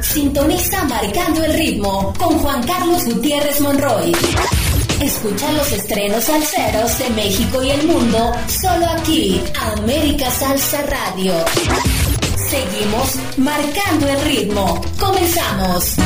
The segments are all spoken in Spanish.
sintoniza Marcando el Ritmo con Juan Carlos Gutiérrez Monroy. Escucha los estrenos salseros de México y el mundo solo aquí, América Salsa Radio. Seguimos marcando el ritmo. Comenzamos.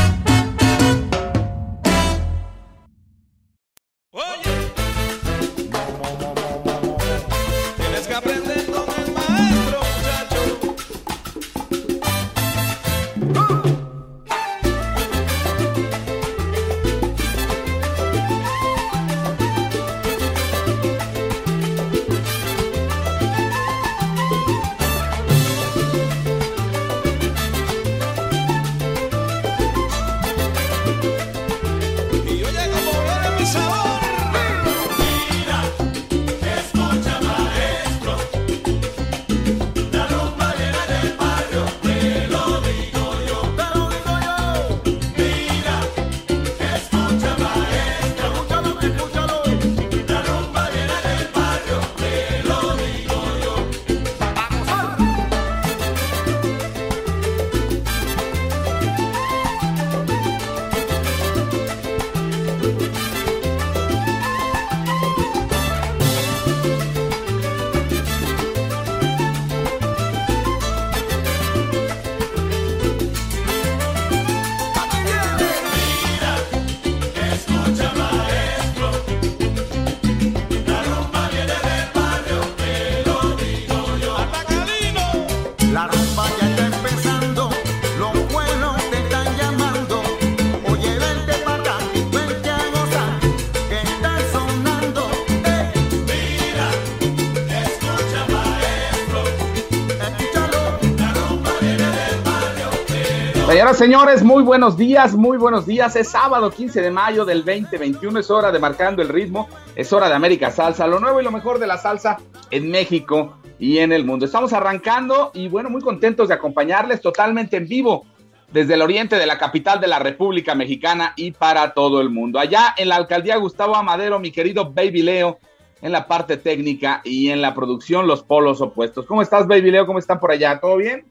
Señores, muy buenos días, muy buenos días. Es sábado 15 de mayo del 2021, es hora de Marcando el Ritmo, es hora de América Salsa, lo nuevo y lo mejor de la salsa en México y en el mundo. Estamos arrancando y bueno, muy contentos de acompañarles totalmente en vivo desde el oriente de la capital de la República Mexicana y para todo el mundo. Allá en la alcaldía Gustavo Amadero, mi querido Baby Leo, en la parte técnica y en la producción, los polos opuestos. ¿Cómo estás, Baby Leo? ¿Cómo están por allá? ¿Todo bien?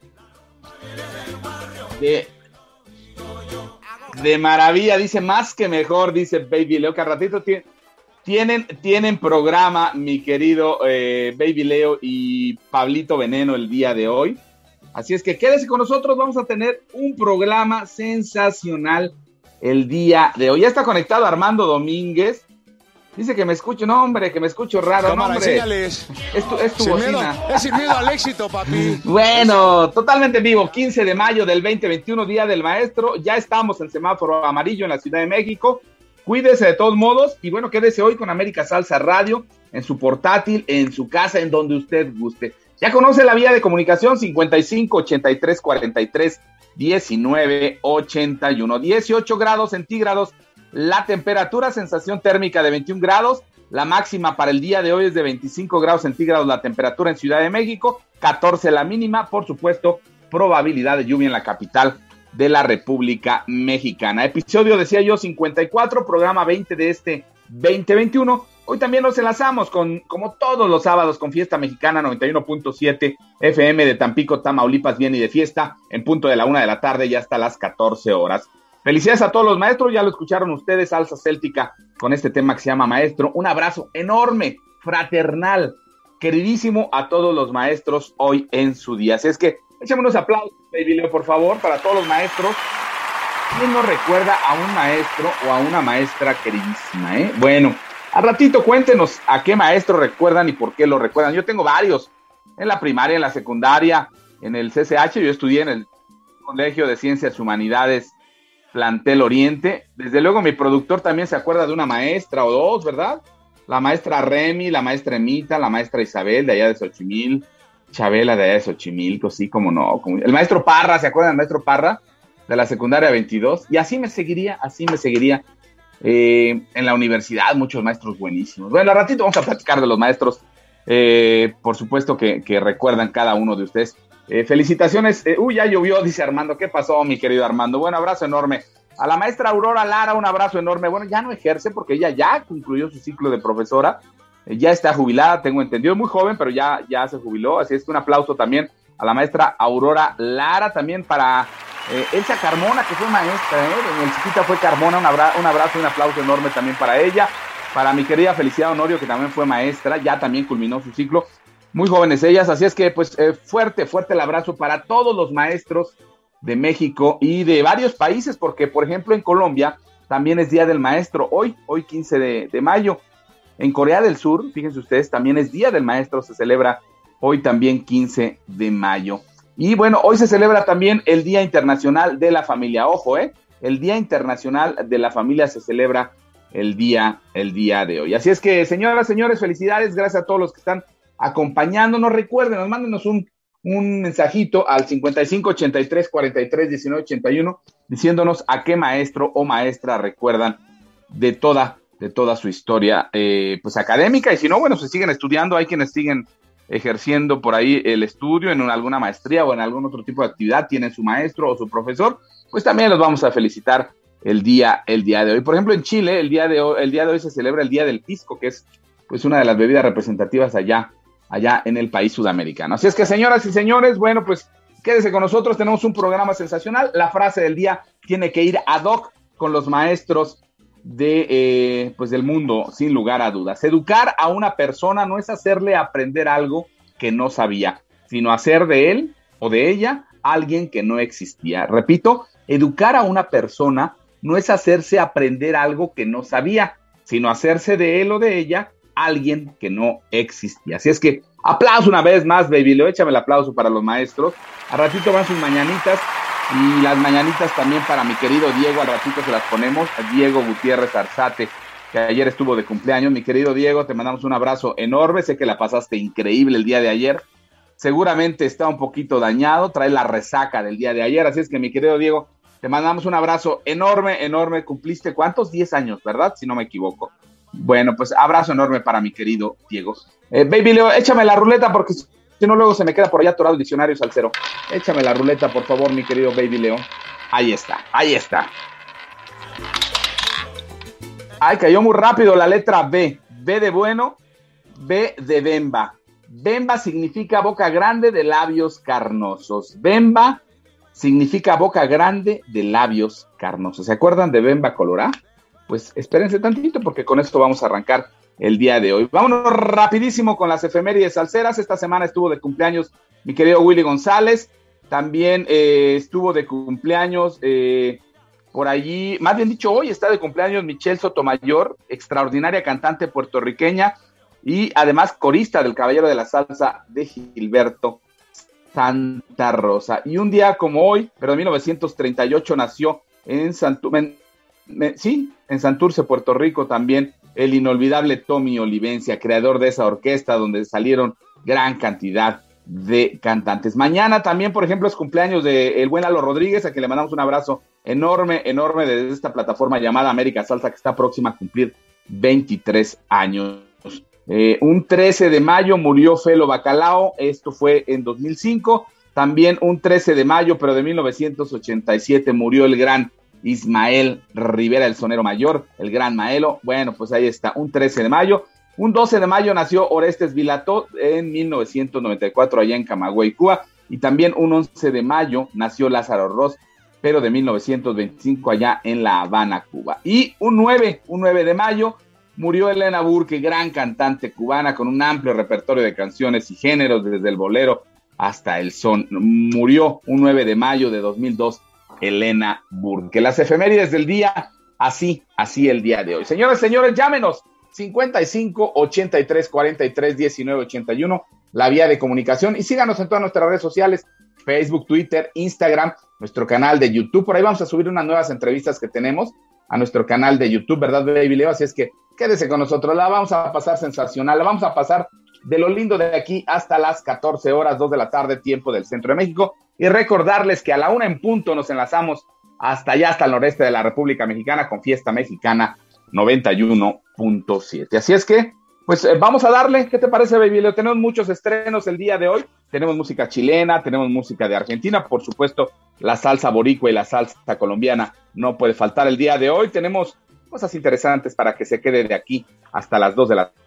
De maravilla, dice más que mejor, dice Baby Leo, que al ratito tie- tienen, tienen programa, mi querido eh, Baby Leo y Pablito Veneno el día de hoy. Así es que quédese con nosotros, vamos a tener un programa sensacional el día de hoy. Ya está conectado Armando Domínguez. Dice que me escucho, no hombre, que me escucho raro, no Cámara, hombre. enséñales. Es tu, es tu Sin miedo, bocina. es sin miedo al éxito, papi. Bueno, totalmente en vivo, 15 de mayo del 2021, Día del Maestro. Ya estamos en semáforo amarillo en la Ciudad de México. Cuídese de todos modos y bueno, quédese hoy con América Salsa Radio en su portátil, en su casa, en donde usted guste. Ya conoce la vía de comunicación 55 83 43 19 81, 18 grados centígrados la temperatura, sensación térmica de 21 grados, la máxima para el día de hoy es de 25 grados centígrados la temperatura en Ciudad de México 14 la mínima, por supuesto, probabilidad de lluvia en la capital de la República Mexicana. Episodio, decía yo, 54, programa 20 de este 2021. Hoy también nos enlazamos con, como todos los sábados, con Fiesta Mexicana 91.7 FM de Tampico, Tamaulipas, bien y de fiesta, en punto de la una de la tarde y hasta las 14 horas. Felicidades a todos los maestros, ya lo escucharon ustedes, Salsa Céltica, con este tema que se llama Maestro. Un abrazo enorme, fraternal, queridísimo a todos los maestros hoy en su día. Así es que échame unos aplausos, baby Leo, por favor, para todos los maestros. ¿Quién no recuerda a un maestro o a una maestra queridísima? Eh? Bueno, al ratito cuéntenos a qué maestro recuerdan y por qué lo recuerdan. Yo tengo varios, en la primaria, en la secundaria, en el CCH, yo estudié en el Colegio de Ciencias Humanidades Plantel Oriente. Desde luego mi productor también se acuerda de una maestra o dos, ¿verdad? La maestra Remy, la maestra Emita, la maestra Isabel de allá de Xochimil, Chabela de allá de Xochimilco, sí, como no. Como... El maestro Parra, ¿se acuerdan del maestro Parra? De la secundaria 22. Y así me seguiría, así me seguiría. Eh, en la universidad, muchos maestros buenísimos. Bueno, al ratito vamos a platicar de los maestros, eh, por supuesto que, recuerdan cada uno de ustedes. Eh, felicitaciones. Eh, uy, ya llovió, dice Armando. ¿Qué pasó, mi querido Armando? Bueno, abrazo enorme. A la maestra Aurora Lara, un abrazo enorme. Bueno, ya no ejerce porque ella ya concluyó su ciclo de profesora. Eh, ya está jubilada, tengo entendido. Muy joven, pero ya, ya se jubiló. Así es que un aplauso también a la maestra Aurora Lara. También para Elsa Carmona, que fue maestra. En el chiquita fue Carmona. Un, un abrazo un aplauso enorme también para ella. Para mi querida Felicidad Honorio, que también fue maestra. Ya también culminó su ciclo muy jóvenes ellas, así es que pues eh, fuerte, fuerte el abrazo para todos los maestros de México y de varios países, porque por ejemplo en Colombia también es Día del Maestro, hoy, hoy 15 de, de mayo. En Corea del Sur, fíjense ustedes, también es Día del Maestro, se celebra hoy también 15 de mayo. Y bueno, hoy se celebra también el Día Internacional de la Familia. Ojo, ¿eh? El Día Internacional de la Familia se celebra el día, el día de hoy. Así es que, señoras, señores, felicidades, gracias a todos los que están acompañándonos. Recuerden, nos mándenos un, un mensajito al 55 83 43 19 81 diciéndonos a qué maestro o maestra recuerdan de toda, de toda su historia eh, pues académica. Y si no, bueno, se siguen estudiando, hay quienes siguen ejerciendo por ahí el estudio en alguna maestría o en algún otro tipo de actividad, tienen su maestro o su profesor, pues también los vamos a felicitar el día, el día de hoy. Por ejemplo, en Chile, el día de hoy, el día de hoy se celebra el Día del Pisco, que es pues una de las bebidas representativas allá allá en el país sudamericano. Así es que, señoras y señores, bueno, pues quédese con nosotros, tenemos un programa sensacional. La frase del día tiene que ir ad hoc con los maestros de, eh, pues del mundo, sin lugar a dudas. Educar a una persona no es hacerle aprender algo que no sabía, sino hacer de él o de ella alguien que no existía. Repito, educar a una persona no es hacerse aprender algo que no sabía, sino hacerse de él o de ella alguien que no existía. Así es que aplauso una vez más, baby. Leo, échame el aplauso para los maestros. A ratito van sus mañanitas y las mañanitas también para mi querido Diego. Al ratito se las ponemos. A Diego Gutiérrez Arzate, que ayer estuvo de cumpleaños. Mi querido Diego, te mandamos un abrazo enorme. Sé que la pasaste increíble el día de ayer. Seguramente está un poquito dañado, trae la resaca del día de ayer. Así es que, mi querido Diego, te mandamos un abrazo enorme, enorme. Cumpliste cuántos? 10 años, ¿verdad? Si no me equivoco. Bueno, pues abrazo enorme para mi querido Diego. Eh, baby Leo, échame la ruleta porque si no luego se me queda por allá atorado el diccionario salcero. Échame la ruleta, por favor, mi querido Baby Leo. Ahí está, ahí está. Ay, cayó muy rápido la letra B. B de bueno, B de Bemba. Bemba significa boca grande de labios carnosos. Bemba significa boca grande de labios carnosos. ¿Se acuerdan de Bemba Colorá? Pues espérense tantito porque con esto vamos a arrancar el día de hoy. Vámonos rapidísimo con las efemérides salseras. Esta semana estuvo de cumpleaños mi querido Willy González. También eh, estuvo de cumpleaños eh, por allí, más bien dicho, hoy está de cumpleaños Michelle Sotomayor, extraordinaria cantante puertorriqueña y además corista del Caballero de la Salsa de Gilberto Santa Rosa. Y un día como hoy, pero en 1938 nació en Sí, en Santurce, Puerto Rico también, el inolvidable Tommy Olivencia, creador de esa orquesta donde salieron gran cantidad de cantantes. Mañana también, por ejemplo, es cumpleaños de el buen Alo Rodríguez, a quien le mandamos un abrazo enorme, enorme desde esta plataforma llamada América Salsa, que está próxima a cumplir 23 años. Eh, un 13 de mayo murió Felo Bacalao, esto fue en 2005. También un 13 de mayo, pero de 1987, murió el gran Ismael Rivera, el sonero mayor, el gran Maelo. Bueno, pues ahí está, un 13 de mayo. Un 12 de mayo nació Orestes Vilató en 1994 allá en Camagüey, Cuba. Y también un 11 de mayo nació Lázaro Ross, pero de 1925 allá en La Habana, Cuba. Y un 9, un 9 de mayo murió Elena Burke, gran cantante cubana con un amplio repertorio de canciones y géneros, desde el bolero hasta el son. Murió un 9 de mayo de 2002 Elena Burke. Las efemérides del día, así, así el día de hoy. Señoras, señores, llámenos 55 83 43 19 81, la vía de comunicación y síganos en todas nuestras redes sociales, Facebook, Twitter, Instagram, nuestro canal de YouTube. Por ahí vamos a subir unas nuevas entrevistas que tenemos a nuestro canal de YouTube, ¿verdad, Baby Leo? Así es que quédese con nosotros, la vamos a pasar sensacional, la vamos a pasar de lo lindo de aquí hasta las 14 horas, 2 de la tarde, tiempo del centro de México. Y recordarles que a la una en punto nos enlazamos hasta allá, hasta el noreste de la República Mexicana con Fiesta Mexicana 91.7. Así es que, pues eh, vamos a darle, ¿qué te parece, Baby Leo? Tenemos muchos estrenos el día de hoy. Tenemos música chilena, tenemos música de Argentina, por supuesto, la salsa boricua y la salsa colombiana no puede faltar el día de hoy. Tenemos cosas interesantes para que se quede de aquí hasta las 2 de la tarde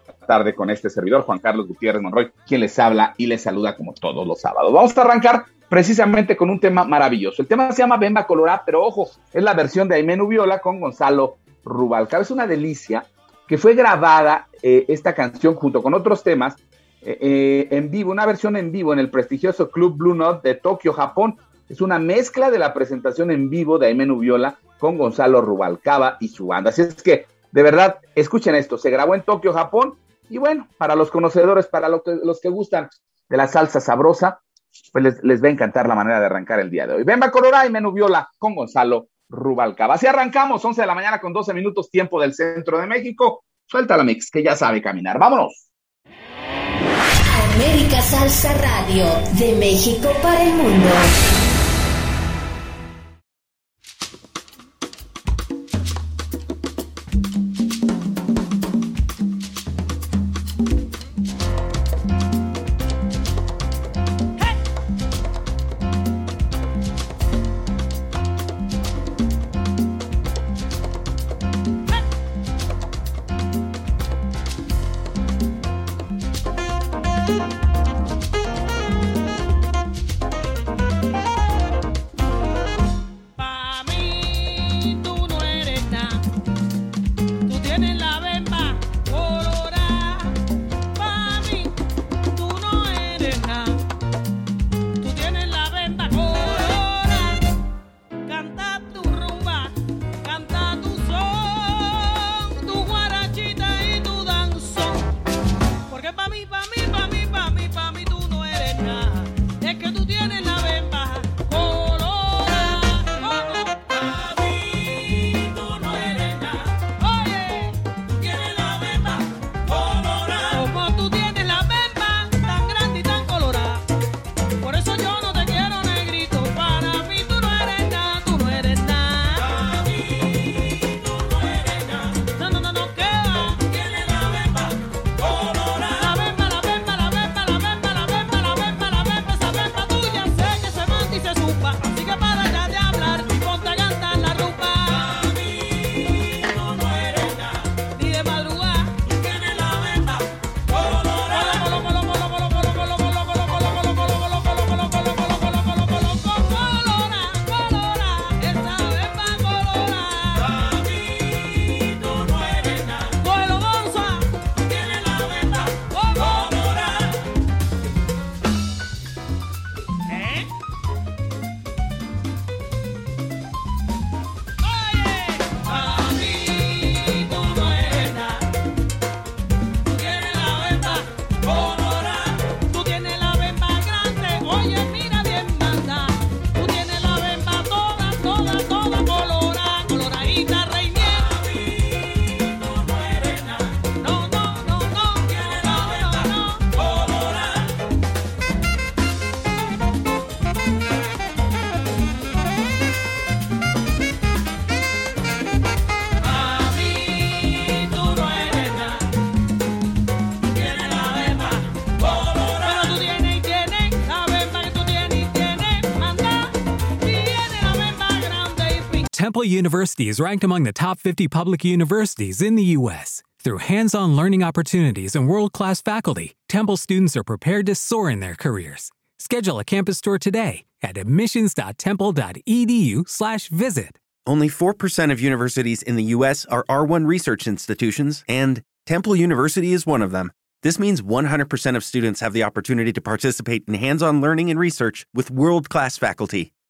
con este servidor, Juan Carlos Gutiérrez Monroy, quien les habla y les saluda como todos los sábados. Vamos a arrancar precisamente con un tema maravilloso. El tema se llama Bemba Colorá, pero ojo, es la versión de Aimé Viola con Gonzalo Rubalcaba. Es una delicia que fue grabada eh, esta canción junto con otros temas eh, eh, en vivo, una versión en vivo en el prestigioso Club Blue Note de Tokio, Japón. Es una mezcla de la presentación en vivo de Aimé Viola con Gonzalo Rubalcaba y su banda. Así es que, de verdad, escuchen esto. Se grabó en Tokio, Japón. Y bueno, para los conocedores, para los que, los que gustan de la salsa sabrosa, pues les, les, va a encantar la manera de arrancar el día de hoy. Bemba Colorá y Menú Viola con Gonzalo Rubalcaba. Así arrancamos, 11 de la mañana con 12 minutos, tiempo del centro de México. Suelta la mix, que ya sabe caminar. ¡Vámonos! América Salsa Radio, de México para el mundo. University is ranked among the top 50 public universities in the U.S. Through hands on learning opportunities and world class faculty, Temple students are prepared to soar in their careers. Schedule a campus tour today at admissions.temple.edu/slash visit. Only 4% of universities in the U.S. are R1 research institutions, and Temple University is one of them. This means 100% of students have the opportunity to participate in hands on learning and research with world class faculty.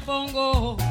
pongo.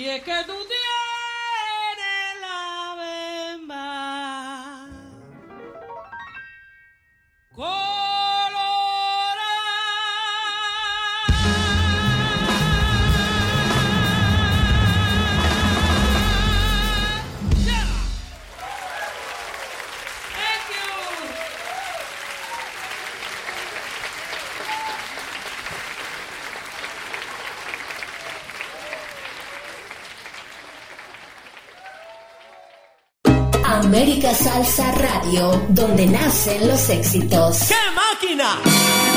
Y es que tú tienes Salsa Radio, donde nacen los éxitos. ¡Qué máquina!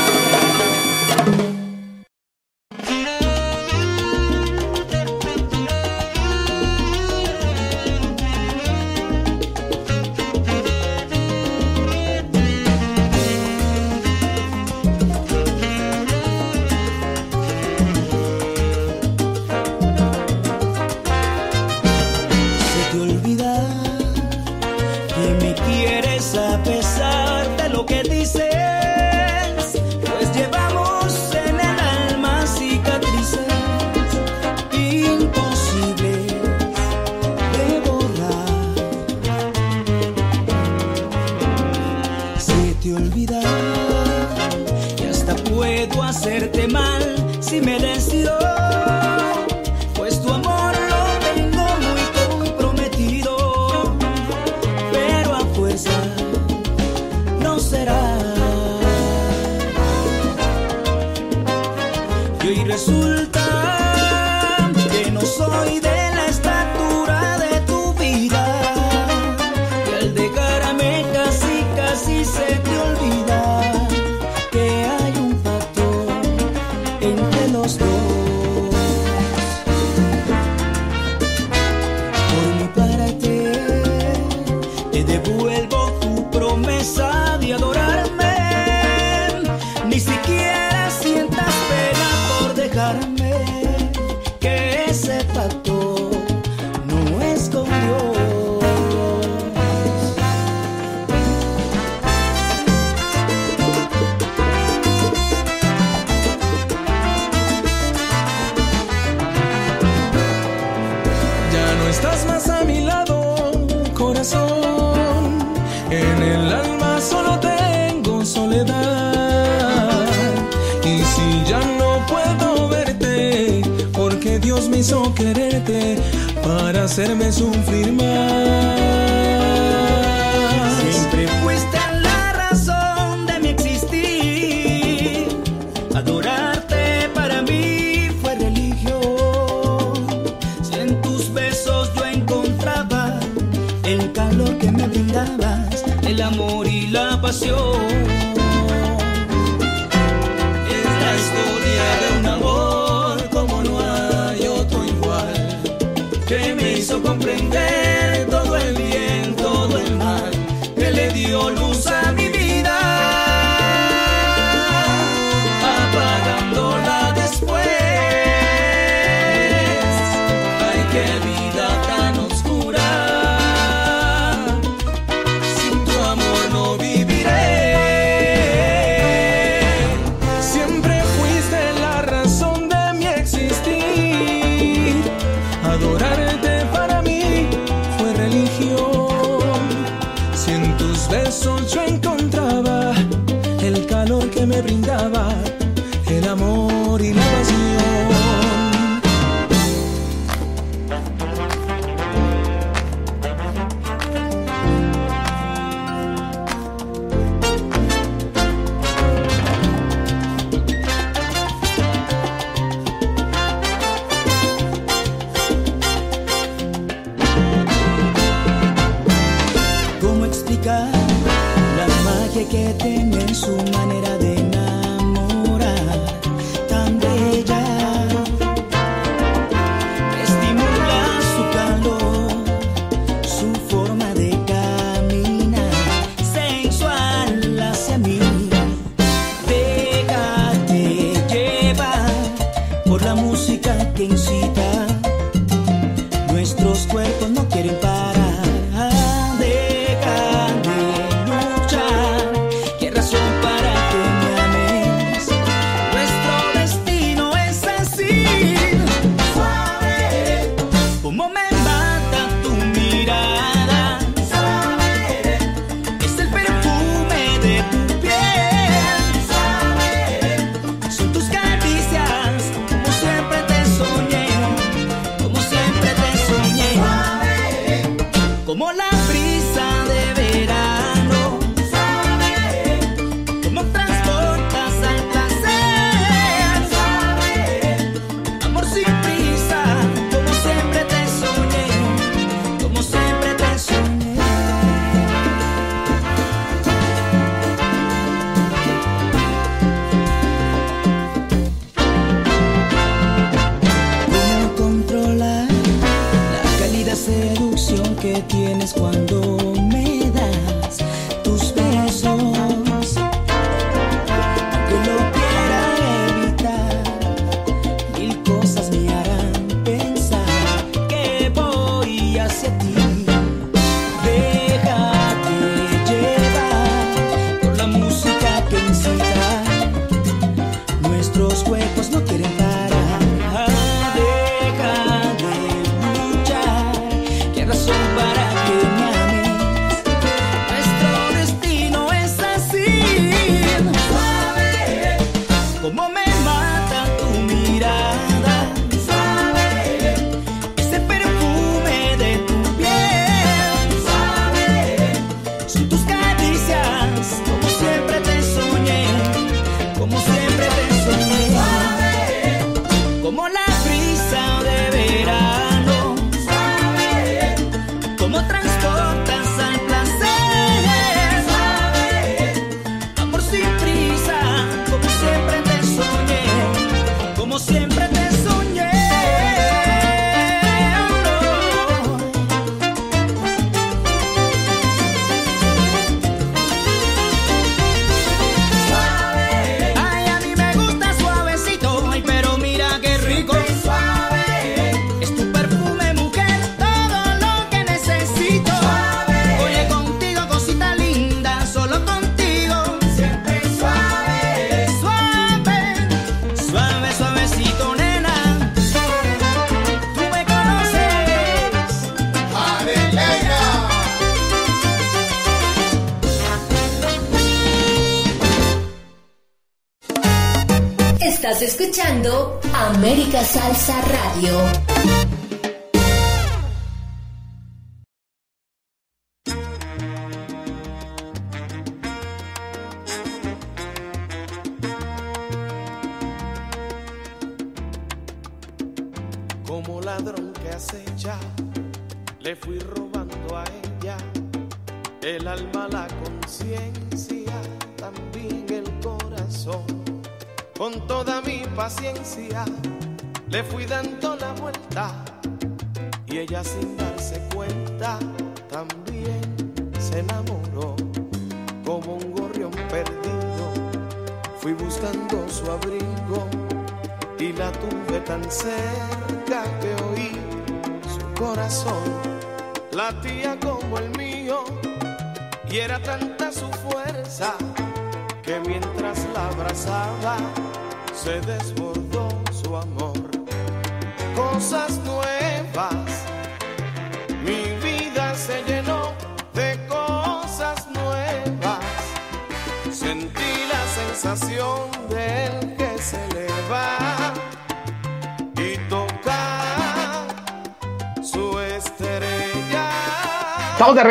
América Salsa Radio.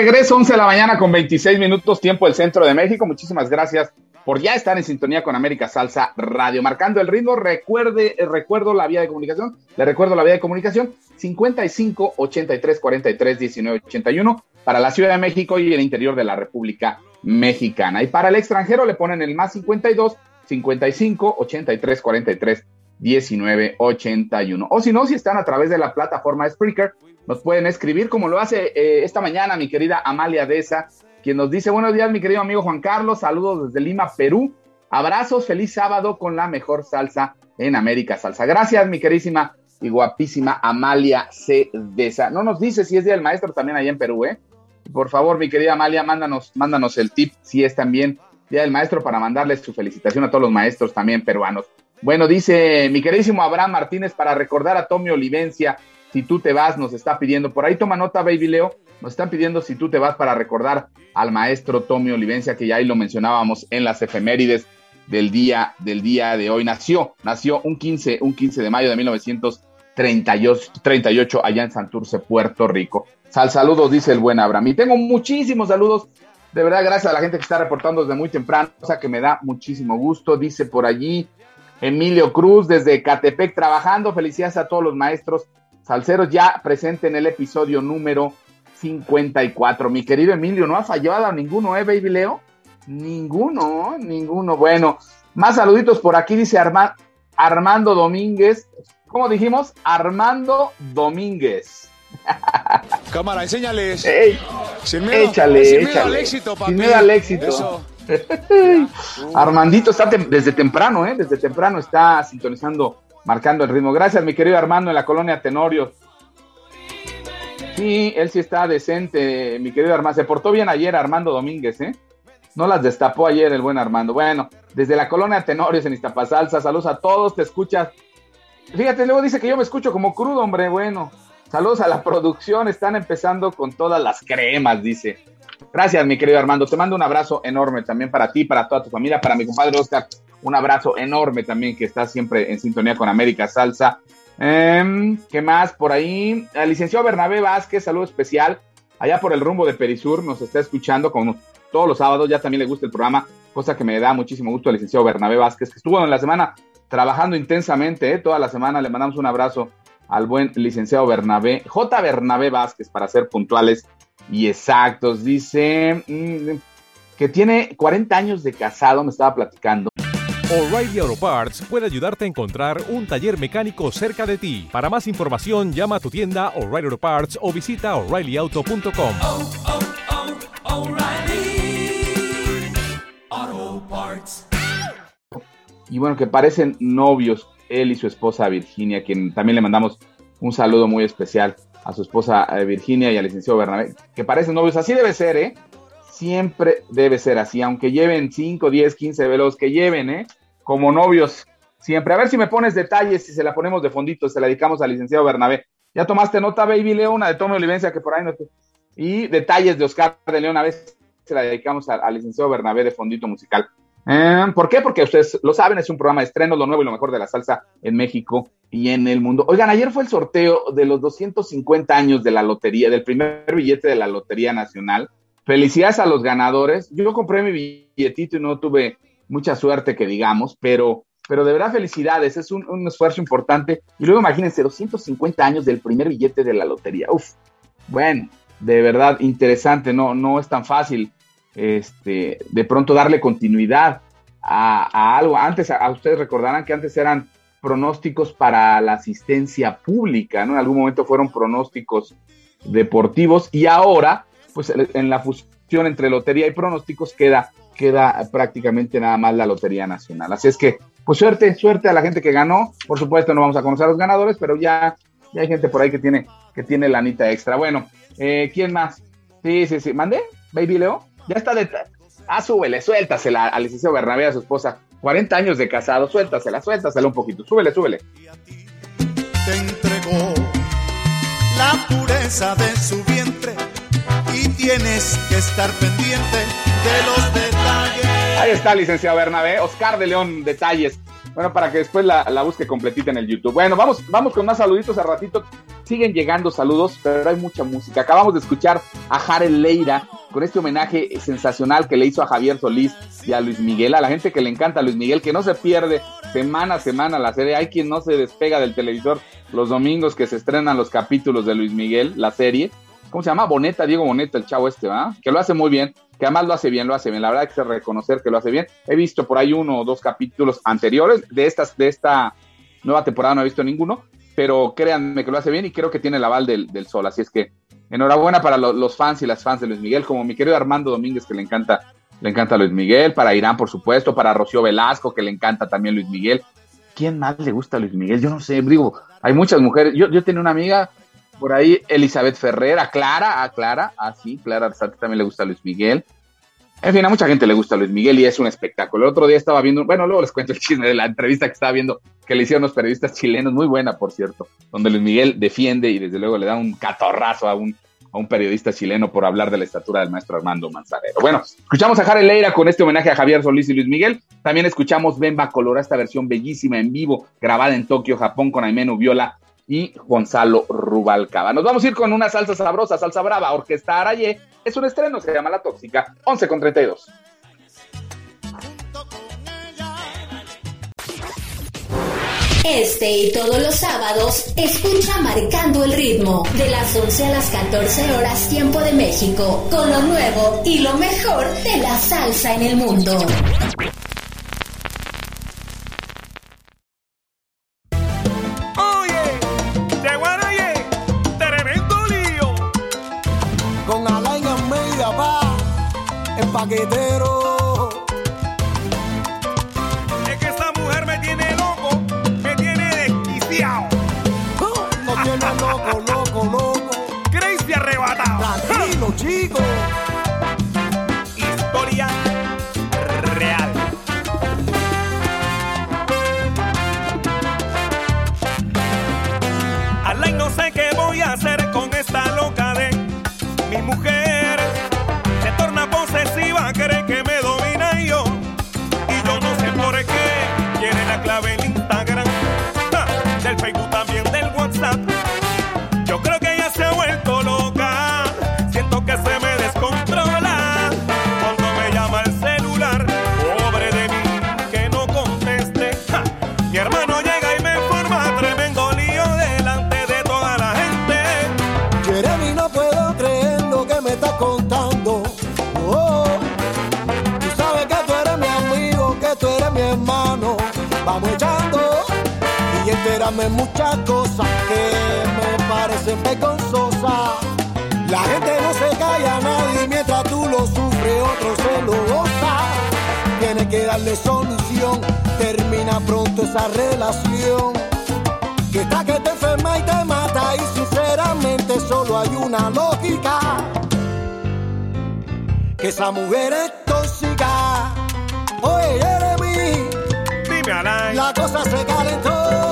Regreso, 11 de la mañana con 26 minutos, tiempo del centro de México. Muchísimas gracias por ya estar en sintonía con América Salsa Radio. Marcando el ritmo, recuerde, eh, recuerdo la vía de comunicación, le recuerdo la vía de comunicación 55 83 43 19 81 para la Ciudad de México y el interior de la República Mexicana. Y para el extranjero le ponen el más 52 55 83 43 19 81. O si no, si están a través de la plataforma Spreaker, nos pueden escribir como lo hace eh, esta mañana mi querida Amalia Deza, quien nos dice, buenos días mi querido amigo Juan Carlos, saludos desde Lima, Perú, abrazos, feliz sábado con la mejor salsa en América Salsa. Gracias mi queridísima y guapísima Amalia C. Deza. No nos dice si es Día del Maestro también allá en Perú, ¿eh? Por favor, mi querida Amalia, mándanos, mándanos el tip si es también Día del Maestro para mandarles su felicitación a todos los maestros también peruanos. Bueno, dice mi queridísimo Abraham Martínez para recordar a Tommy Olivencia, si tú te vas, nos está pidiendo. Por ahí toma nota, Baby Leo. Nos están pidiendo si tú te vas para recordar al maestro Tommy Olivencia, que ya ahí lo mencionábamos en las efemérides del día, del día de hoy. Nació, nació un 15, un 15 de mayo de 1938 allá en Santurce, Puerto Rico. Sal saludos, dice el buen Abraham. Y tengo muchísimos saludos. De verdad, gracias a la gente que está reportando desde muy temprano, cosa que me da muchísimo gusto. Dice por allí Emilio Cruz desde Catepec trabajando. Felicidades a todos los maestros salseros ya presente en el episodio número 54. Mi querido Emilio, no ha fallado a ninguno, ¿eh, Baby Leo? Ninguno, ninguno. Bueno, más saluditos por aquí, dice Arma- Armando Domínguez. ¿Cómo dijimos? Armando Domínguez. Cámara, enséñales. Ey, sin miedo, échale, sin miedo échale. al éxito, papi. Sin miedo al éxito. Eso. Armandito está tem- desde temprano, ¿eh? Desde temprano está sintonizando, marcando el ritmo. Gracias, mi querido Armando, en la colonia Tenorios. Sí, él sí está decente, mi querido Armando. Se portó bien ayer Armando Domínguez, ¿eh? No las destapó ayer el buen Armando. Bueno, desde la colonia Tenorios en Iztapasalsa, saludos a todos, te escuchas. Fíjate, luego dice que yo me escucho como crudo, hombre. Bueno, saludos a la producción, están empezando con todas las cremas, dice. Gracias, mi querido Armando. Te mando un abrazo enorme también para ti, para toda tu familia, para mi compadre Oscar. Un abrazo enorme también que está siempre en sintonía con América Salsa. Em, ¿Qué más por ahí? El licenciado Bernabé Vázquez, saludo especial. Allá por el rumbo de Perisur nos está escuchando como todos los sábados. Ya también le gusta el programa, cosa que me da muchísimo gusto al licenciado Bernabé Vázquez, que estuvo en la semana trabajando intensamente, ¿eh? toda la semana. Le mandamos un abrazo al buen licenciado Bernabé, J. Bernabé Vázquez, para ser puntuales y exactos. Dice mm, que tiene 40 años de casado, me estaba platicando. O'Reilly Auto Parts puede ayudarte a encontrar un taller mecánico cerca de ti. Para más información, llama a tu tienda O'Reilly Auto Parts o visita oreillyauto.com. Auto Parts. Y bueno, que parecen novios él y su esposa Virginia, quien también le mandamos un saludo muy especial a su esposa eh, Virginia y al licenciado Bernabé, que parecen novios. Así debe ser, ¿eh? Siempre debe ser así, aunque lleven 5, 10, 15 velos, que lleven, ¿eh? Como novios, siempre. A ver si me pones detalles, si se la ponemos de fondito, se la dedicamos al licenciado Bernabé. Ya tomaste nota, Baby Leo, una de Tommy Olivencia, que por ahí no te... Y detalles de Oscar de León, a ver si se la dedicamos al, al licenciado Bernabé de fondito musical. Eh, ¿Por qué? Porque ustedes lo saben, es un programa de estreno, lo nuevo y lo mejor de la salsa en México y en el mundo. Oigan, ayer fue el sorteo de los 250 años de la lotería, del primer billete de la Lotería Nacional. Felicidades a los ganadores. Yo compré mi billetito y no tuve mucha suerte, que digamos, pero, pero de verdad felicidades, es un, un esfuerzo importante. Y luego imagínense, 250 años del primer billete de la lotería. Uf, bueno, de verdad interesante, no, no es tan fácil este, de pronto darle continuidad a, algo. Antes, a, ustedes recordarán que antes eran pronósticos para la asistencia pública, ¿no? En algún momento fueron pronósticos deportivos y ahora, pues en la fusión entre lotería y pronósticos queda, queda prácticamente nada más la Lotería Nacional. Así es que, pues suerte, suerte a la gente que ganó. Por supuesto, no vamos a conocer a los ganadores, pero ya, ya hay gente por ahí que tiene, que tiene lanita extra. Bueno, eh, ¿quién más? Sí, sí, sí. ¿Mandé? ¿Baby Leo? Ya está de... Ah, súbele, suéltasela al licenciado Bernabé, a su esposa. 40 años de casado, suéltasela, suéltasela un poquito. Súbele, súbele. te entregó la pureza de su vientre y tienes que estar pendiente de los detalles. Ahí está, licenciado Bernabé. Oscar de León, detalles. Bueno, para que después la, la busque completita en el YouTube. Bueno, vamos, vamos con más saluditos a ratito. Siguen llegando saludos, pero hay mucha música. Acabamos de escuchar a Jarel Leira con este homenaje sensacional que le hizo a Javier Solís y a Luis Miguel, a la gente que le encanta a Luis Miguel, que no se pierde semana a semana la serie. Hay quien no se despega del televisor los domingos que se estrenan los capítulos de Luis Miguel, la serie. ¿Cómo se llama? Boneta, Diego Boneta, el chavo este, ¿verdad? Que lo hace muy bien, que además lo hace bien, lo hace bien. La verdad hay que reconocer que lo hace bien. He visto por ahí uno o dos capítulos anteriores de estas, de esta nueva temporada, no he visto ninguno, pero créanme que lo hace bien y creo que tiene el aval del, del sol. Así es que enhorabuena para lo- los fans y las fans de Luis Miguel, como mi querido Armando Domínguez, que le encanta, le encanta Luis Miguel, para Irán, por supuesto, para Rocío Velasco, que le encanta también Luis Miguel. ¿Quién más le gusta Luis Miguel? Yo no sé, digo, hay muchas mujeres. Yo, yo tenía una amiga por ahí, Elizabeth Ferrer, a Clara, a Clara, ah, sí, Clara Arzate también le gusta Luis Miguel. En fin, a mucha gente le gusta Luis Miguel y es un espectáculo. El otro día estaba viendo, bueno, luego les cuento el chisme de la entrevista que estaba viendo que le hicieron los periodistas chilenos, muy buena, por cierto, donde Luis Miguel defiende y desde luego le da un catorrazo a un, a un periodista chileno por hablar de la estatura del maestro Armando Manzanero. Bueno, escuchamos a Jare Leira con este homenaje a Javier Solís y Luis Miguel. También escuchamos Bemba Colora, esta versión bellísima en vivo, grabada en Tokio, Japón, con Aimenu Viola y Gonzalo Rubalcaba. Nos vamos a ir con una salsa sabrosa, salsa brava, Orquesta Arayé. Es un estreno, se llama La Tóxica, 11 con 32. Este y todos los sábados, escucha Marcando el Ritmo, de las 11 a las 14 horas tiempo de México, con lo nuevo y lo mejor de la salsa en el mundo. El paquetero. Cree que me muchas cosas que me parecen vergonzosas. La gente no se calla a nadie mientras tú lo sufres, otro se lo goza. Tienes que darle solución, termina pronto esa relación. Que está que te enferma y te mata y sinceramente solo hay una lógica. Que esa mujer es tóxica. Oye, Jeremy, Dime Alain. la cosa se calentó.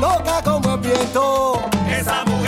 Loca como el viento. Esa mujer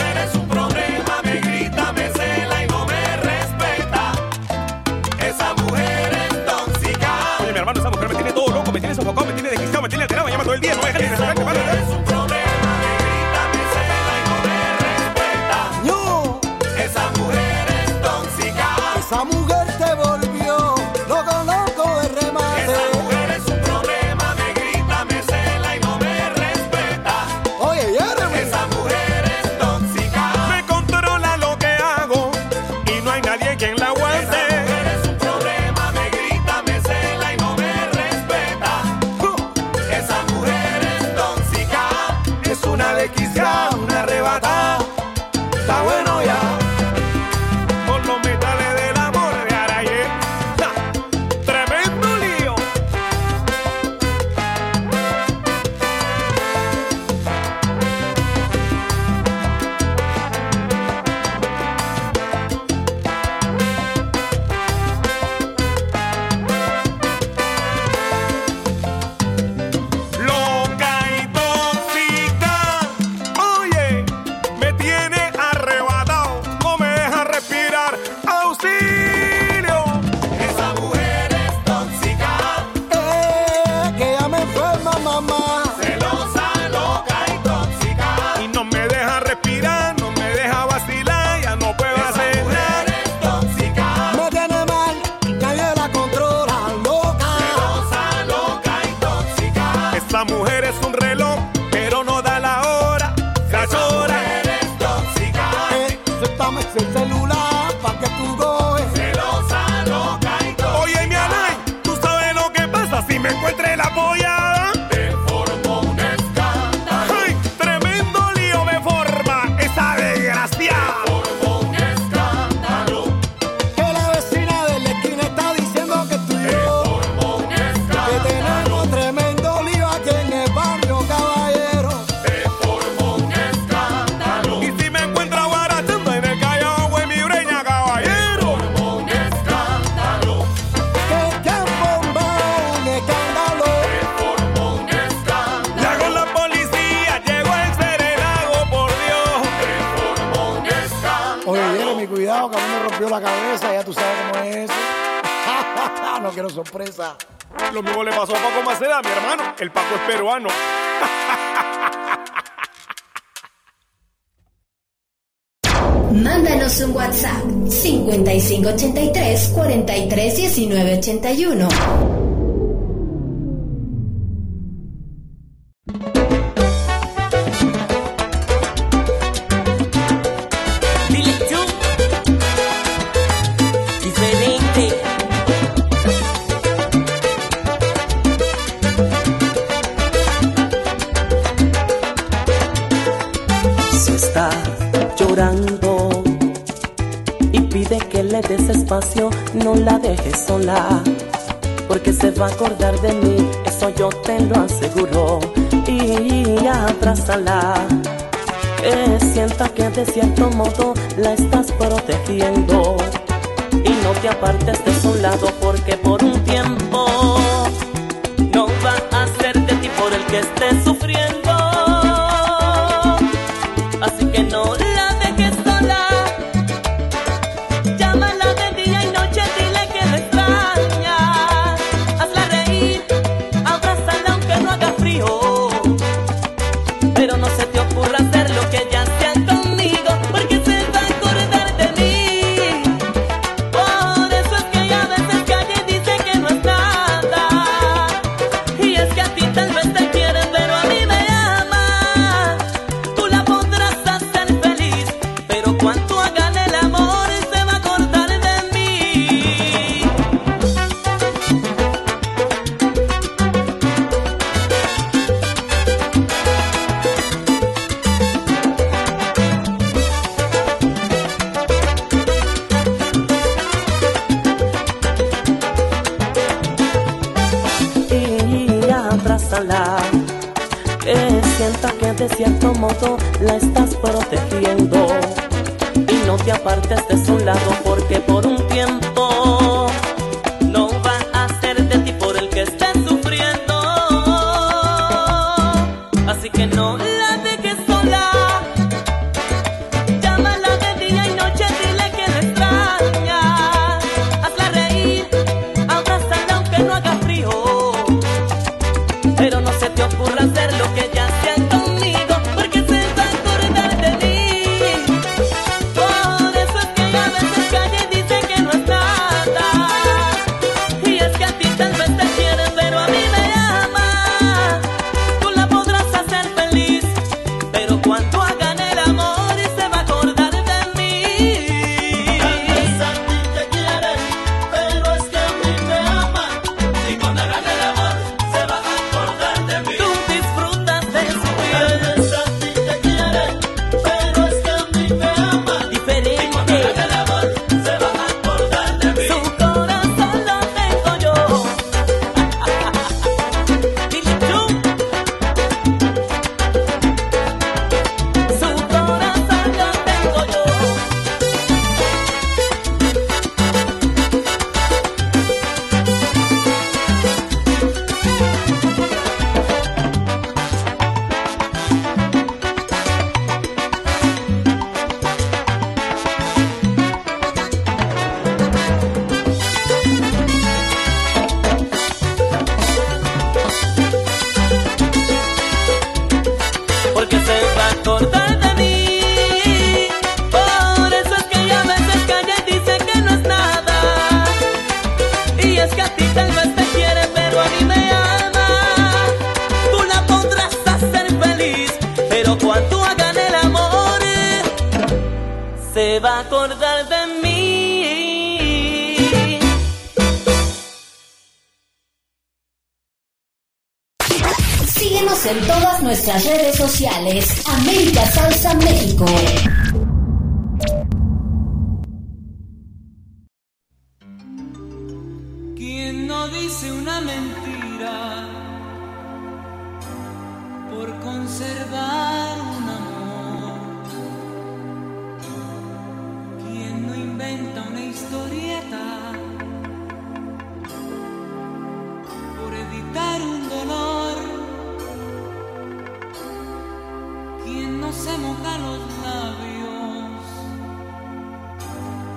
se moja los labios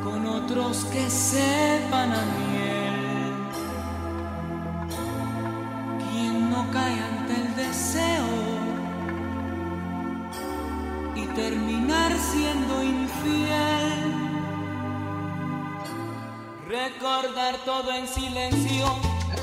con otros que sepan a miel? ¿Quién no cae ante el deseo y terminar siendo infiel? Recordar todo en silencio.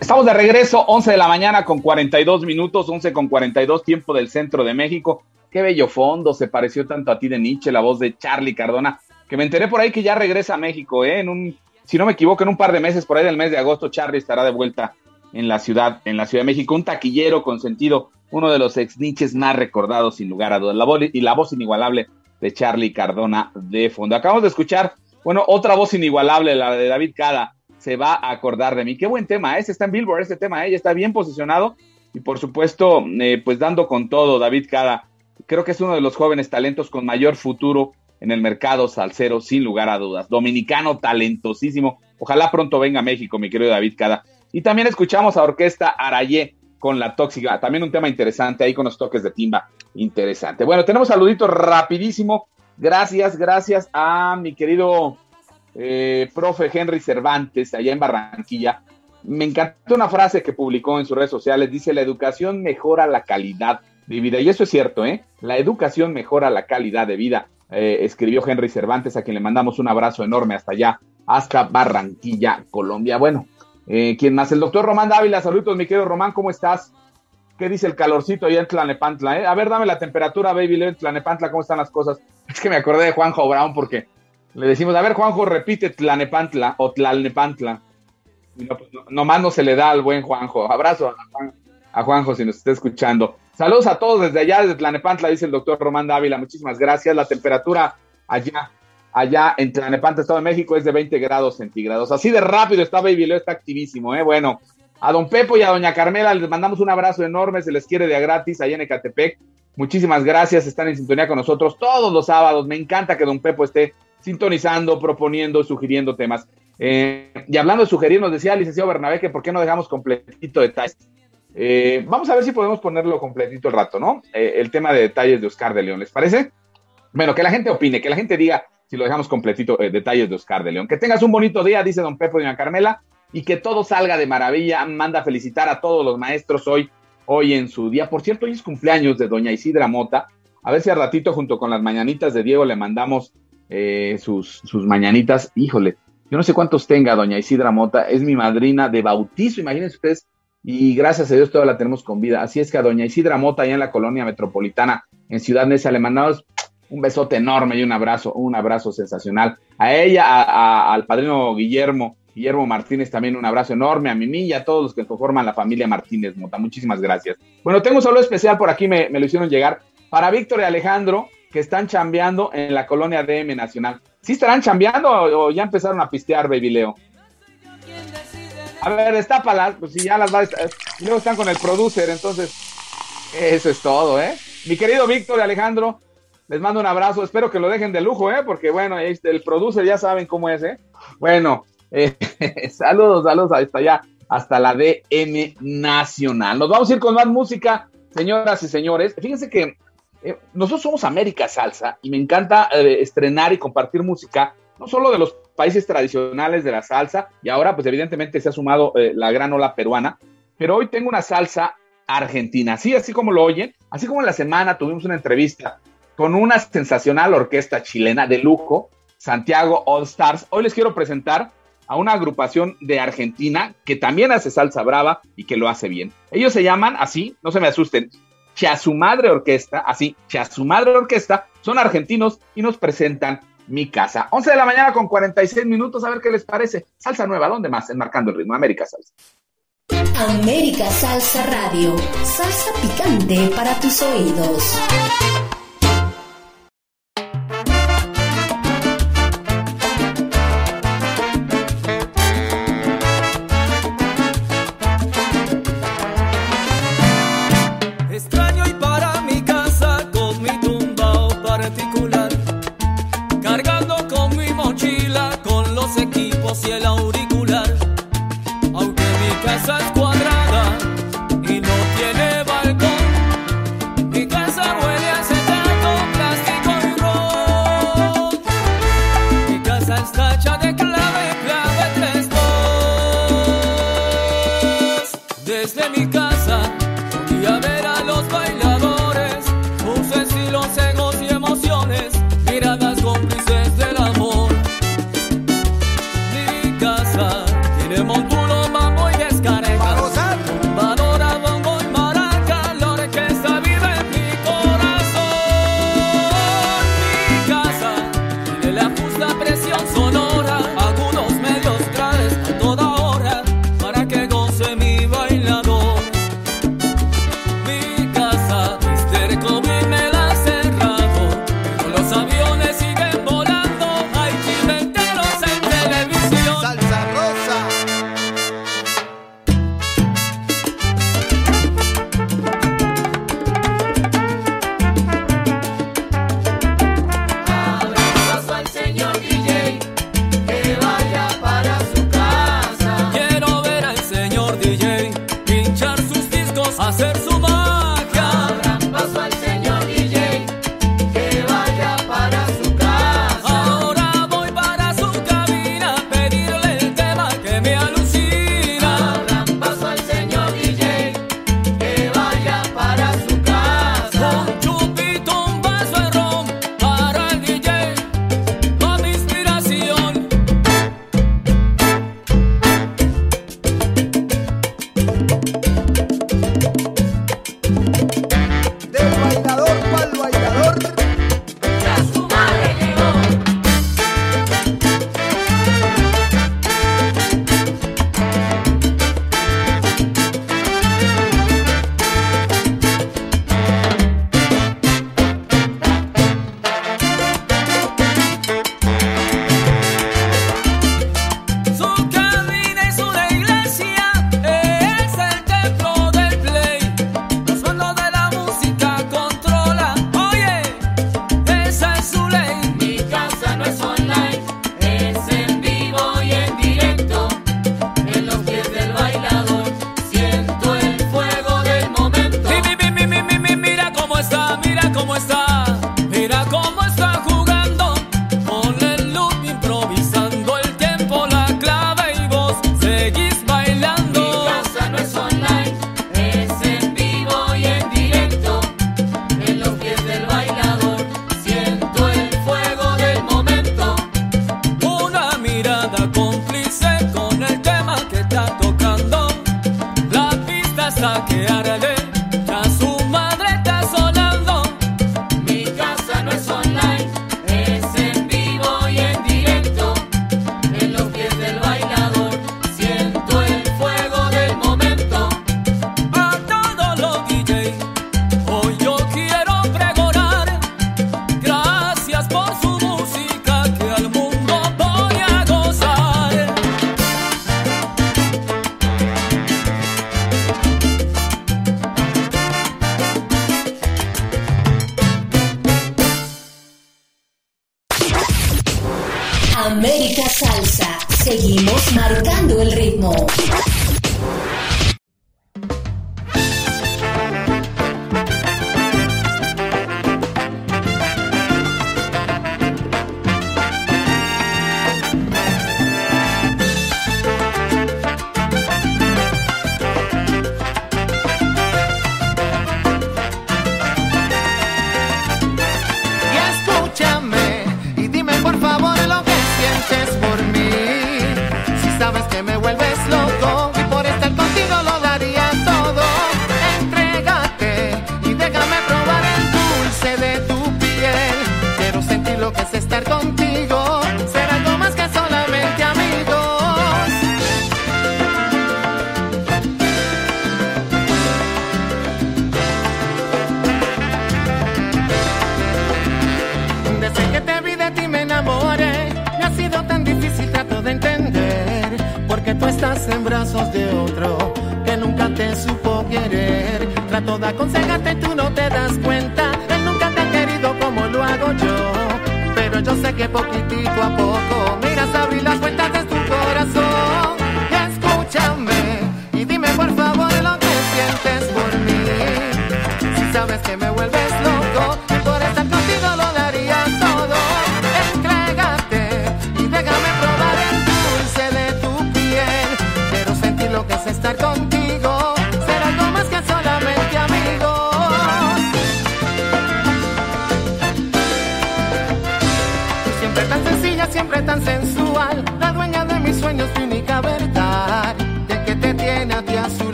Estamos de regreso, 11 de la mañana con 42 minutos, 11 con 42 tiempo del centro de México. Qué bello fondo, se pareció tanto a ti de Nietzsche, la voz de Charlie Cardona, que me enteré por ahí que ya regresa a México, ¿eh? En un, si no me equivoco, en un par de meses, por ahí del mes de agosto, Charlie estará de vuelta en la ciudad, en la Ciudad de México, un taquillero consentido, uno de los ex Nietzsches más recordados, sin lugar a dudas, y la voz inigualable de Charlie Cardona de fondo. Acabamos de escuchar, bueno, otra voz inigualable, la de David Cada, se va a acordar de mí. Qué buen tema, ¿eh? este está en Billboard, este tema, ¿eh? ya está bien posicionado y por supuesto, eh, pues dando con todo, David Cada, creo que es uno de los jóvenes talentos con mayor futuro en el mercado salsero, sin lugar a dudas. Dominicano talentosísimo. Ojalá pronto venga a México, mi querido David Cada. Y también escuchamos a Orquesta Arayé con La Tóxica, también un tema interesante ahí con los toques de timba, interesante. Bueno, tenemos saluditos rapidísimo. Gracias, gracias a mi querido eh, profe Henry Cervantes, allá en Barranquilla. Me encantó una frase que publicó en sus redes sociales. Dice, la educación mejora la calidad de vida. Y eso es cierto, ¿eh? La educación mejora la calidad de vida. Eh, escribió Henry Cervantes, a quien le mandamos un abrazo enorme hasta allá, hasta Barranquilla, Colombia. Bueno, eh, ¿quién más? El doctor Román Dávila. Saludos, mi querido Román, ¿cómo estás? ¿Qué dice el calorcito allá en Tlanepantla? Eh? A ver, dame la temperatura, baby, Leo, en Tlanepantla, ¿cómo están las cosas? Es que me acordé de Juanjo Brown porque le decimos, a ver, Juanjo, repite Tlanepantla o Tlalnepantla. No, pues, no, nomás no se le da al buen Juanjo. Abrazo a, Juan- a Juanjo si nos está escuchando. Saludos a todos desde allá, desde Tlanepantla, dice el doctor Román Dávila. Muchísimas gracias. La temperatura allá, allá en Tlanepantla, Estado de México, es de 20 grados centígrados. Así de rápido está Baby Leo, está activísimo, ¿eh? Bueno, a don Pepo y a doña Carmela les mandamos un abrazo enorme, se les quiere de a gratis allá en Ecatepec. Muchísimas gracias, están en sintonía con nosotros todos los sábados. Me encanta que don Pepo esté sintonizando, proponiendo, sugiriendo temas. Eh, y hablando de sugerir, nos decía el licenciado Bernabé que por qué no dejamos completito detalles. Eh, vamos a ver si podemos ponerlo completito el rato, ¿no? Eh, el tema de detalles de Oscar de León, ¿les parece? Bueno, que la gente opine, que la gente diga si lo dejamos completito, eh, detalles de Oscar de León. Que tengas un bonito día, dice don Pepo y doña Carmela, y que todo salga de maravilla. Manda felicitar a todos los maestros hoy, hoy en su día. Por cierto, hoy es cumpleaños de doña Isidra Mota. A ver si al ratito, junto con las mañanitas de Diego, le mandamos sus, sus mañanitas. Híjole, yo no sé cuántos tenga doña Isidra Mota. Es mi madrina de bautizo, imagínense ustedes. Y gracias a Dios todavía la tenemos con vida. Así es que a doña Isidra Mota, allá en la colonia metropolitana, en Ciudad Neza, le mandamos un besote enorme y un abrazo, un abrazo sensacional. A ella, a- al padrino Guillermo, Guillermo Martínez, también un abrazo enorme, a Mimi y a todos los que conforman la familia Martínez Mota. Muchísimas gracias. Bueno, tengo un saludo especial por aquí, me, me lo hicieron llegar, para Víctor y Alejandro, que están chambeando en la colonia DM Nacional. ¿Sí estarán chambeando o, o ya empezaron a pistear, Baby Leo? A ver, destápalas, pues si ya las va a estar- luego están con el producer, entonces, eso es todo, ¿eh? Mi querido Víctor y Alejandro, les mando un abrazo, espero que lo dejen de lujo, ¿eh? Porque bueno, el producer ya saben cómo es, ¿eh? Bueno, eh, saludos, saludos hasta allá, hasta la DM Nacional. Nos vamos a ir con más música, señoras y señores. Fíjense que eh, nosotros somos América Salsa y me encanta eh, estrenar y compartir música, no solo de los países tradicionales de la salsa, y ahora pues evidentemente se ha sumado eh, la gran ola peruana, pero hoy tengo una salsa argentina, así, así como lo oyen, así como en la semana tuvimos una entrevista con una sensacional orquesta chilena de lujo, Santiago All Stars. Hoy les quiero presentar a una agrupación de Argentina que también hace salsa brava y que lo hace bien. Ellos se llaman así, no se me asusten, Chazumadre Orquesta, así, Chazumadre Orquesta, son argentinos y nos presentan mi casa. 11 de la mañana con 46 minutos, a ver qué les parece. Salsa nueva, ¿dónde más? Enmarcando el ritmo, América Salsa. América Salsa Radio, salsa picante para tus oídos.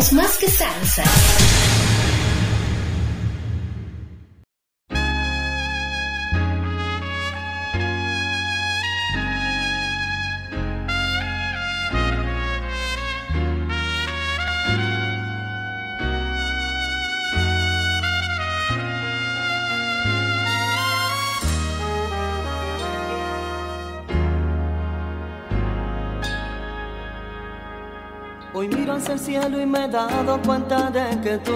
Sons más que salsa. y me he dado cuenta de que tú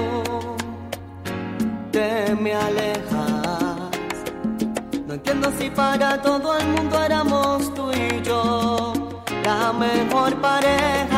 te me alejas. No entiendo si para todo el mundo éramos tú y yo la mejor pareja.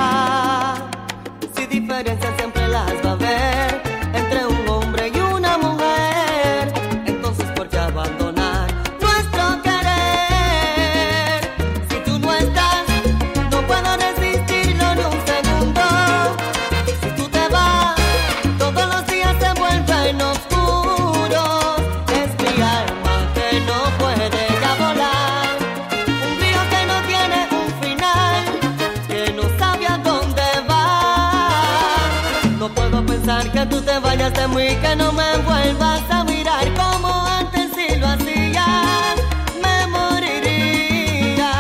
De mí, que no me vuelvas a mirar como antes si lo hacías. Me moriría.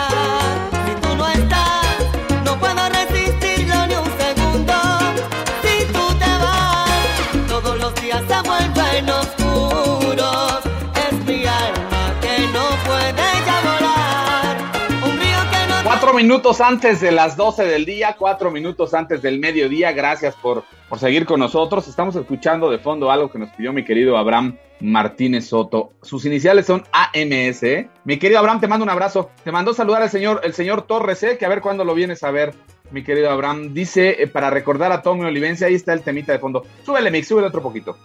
Si tú no estás, no puedo resistirlo ni un segundo. Si tú te vas, todos los días se vuelven oscuros. Es mi alma que no puede ya volar. Un río que no Cuatro minutos antes de las 12 del día, cuatro minutos antes del mediodía. Gracias por, por seguir con nosotros. Estamos escuchando de fondo algo que nos pidió mi querido Abraham Martínez Soto. Sus iniciales son AMS. ¿eh? Mi querido Abraham, te mando un abrazo. Te mandó saludar el señor, el señor Torres, ¿eh? que a ver cuándo lo vienes a ver, mi querido Abraham. Dice, eh, para recordar a Tommy Olivencia, ahí está el temita de fondo. Súbele, Mix, súbele otro poquito.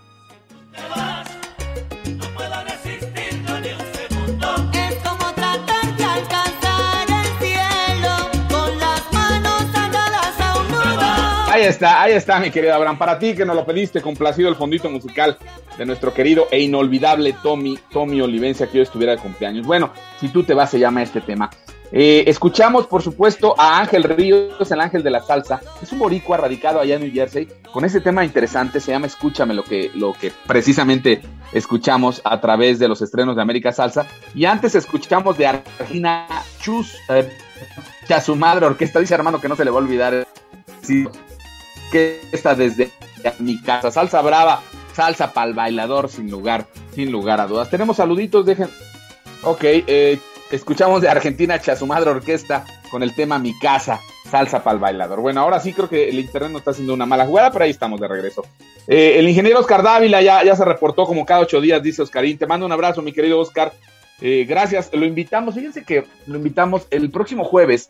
Ahí está, ahí está, mi querido Abraham. Para ti que nos lo pediste, complacido el fondito musical de nuestro querido e inolvidable Tommy, Tommy Olivencia, que hoy estuviera de cumpleaños. Bueno, si tú te vas, se llama este tema. Eh, escuchamos, por supuesto, a Ángel Ríos, el ángel de la salsa. Es un boricua radicado allá en New Jersey, con ese tema interesante, se llama Escúchame, lo que, lo que precisamente escuchamos a través de los estrenos de América Salsa. Y antes escuchamos de Argentina Chus, eh, a su madre orquesta, dice hermano que no se le va a olvidar. Sí, que está desde mi casa. Salsa brava, salsa para el bailador, sin lugar, sin lugar a dudas. Tenemos saluditos, dejen. Ok, eh, escuchamos de Argentina Chasumadre Orquesta con el tema Mi Casa, salsa para el bailador. Bueno, ahora sí creo que el internet no está haciendo una mala jugada, pero ahí estamos de regreso. Eh, el ingeniero Oscar Dávila ya, ya se reportó como cada ocho días, dice Oscarín. Te mando un abrazo, mi querido Oscar. Eh, gracias, lo invitamos. Fíjense que lo invitamos el próximo jueves.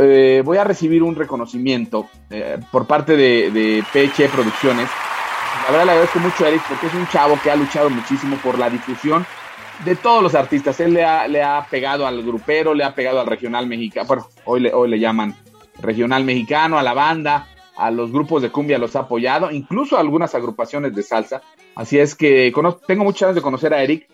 Eh, voy a recibir un reconocimiento eh, por parte de, de PH Producciones. La verdad le agradezco mucho a Eric porque es un chavo que ha luchado muchísimo por la difusión de todos los artistas. Él le ha, le ha pegado al grupero, le ha pegado al regional mexicano. Bueno, hoy le, hoy le llaman regional mexicano, a la banda, a los grupos de cumbia los ha apoyado, incluso a algunas agrupaciones de salsa. Así es que tengo muchas ganas de conocer a Eric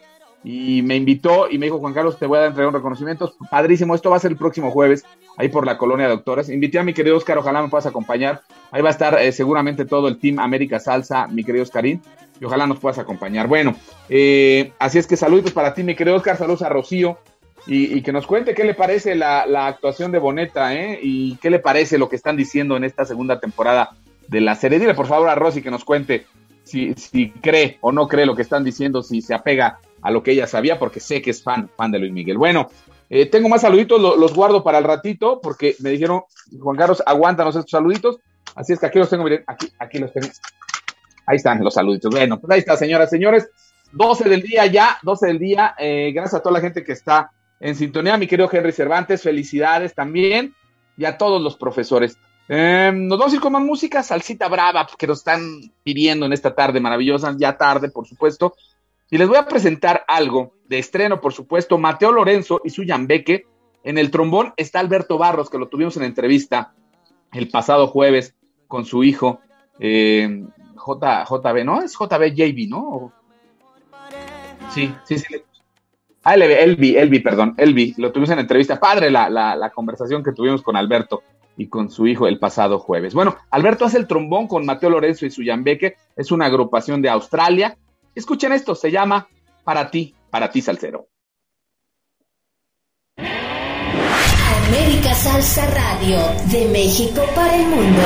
y me invitó y me dijo, Juan Carlos, te voy a entregar un reconocimiento. Padrísimo, esto va a ser el próximo jueves, ahí por la colonia de doctores. Invité a mi querido Oscar, ojalá me puedas acompañar. Ahí va a estar eh, seguramente todo el team América Salsa, mi querido Oscarín, y ojalá nos puedas acompañar. Bueno, eh, así es que saludos para ti, mi querido Oscar, saludos a Rocío. Y, que nos cuente qué le parece la, la actuación de Boneta, ¿eh? Y qué le parece lo que están diciendo en esta segunda temporada de la serie. Dile por favor a Rosy que nos cuente si, si cree o no cree lo que están diciendo, si se apega a lo que ella sabía, porque sé que es fan, fan de Luis Miguel. Bueno, eh, tengo más saluditos, lo- los guardo para el ratito, porque me dijeron, Juan Carlos, aguántanos estos saluditos. Así es que aquí los tengo, miren, aquí, aquí los tengo. Ahí están los saluditos. Bueno, pues ahí está, señoras, señores. 12 del día ya, 12 del día. Eh, gracias a toda la gente que está en sintonía. Mi querido Henry Cervantes, felicidades también. Y a todos los profesores. Eh, nos vamos a ir con más música, salsita brava, que nos están pidiendo en esta tarde maravillosa, ya tarde, por supuesto. Y les voy a presentar algo de estreno, por supuesto. Mateo Lorenzo y su Yambeque. En el trombón está Alberto Barros, que lo tuvimos en entrevista el pasado jueves con su hijo, eh, J, JB, ¿no? Es JB JB, ¿no? Sí, sí, sí. Ah, Elvi, Elvi, perdón, Elvi, lo tuvimos en entrevista. Padre la, la, la conversación que tuvimos con Alberto y con su hijo el pasado jueves. Bueno, Alberto hace el trombón con Mateo Lorenzo y su Yambeque. Es una agrupación de Australia. Escuchen esto, se llama Para ti, para ti, Salcero. América Salsa Radio, de México para el mundo.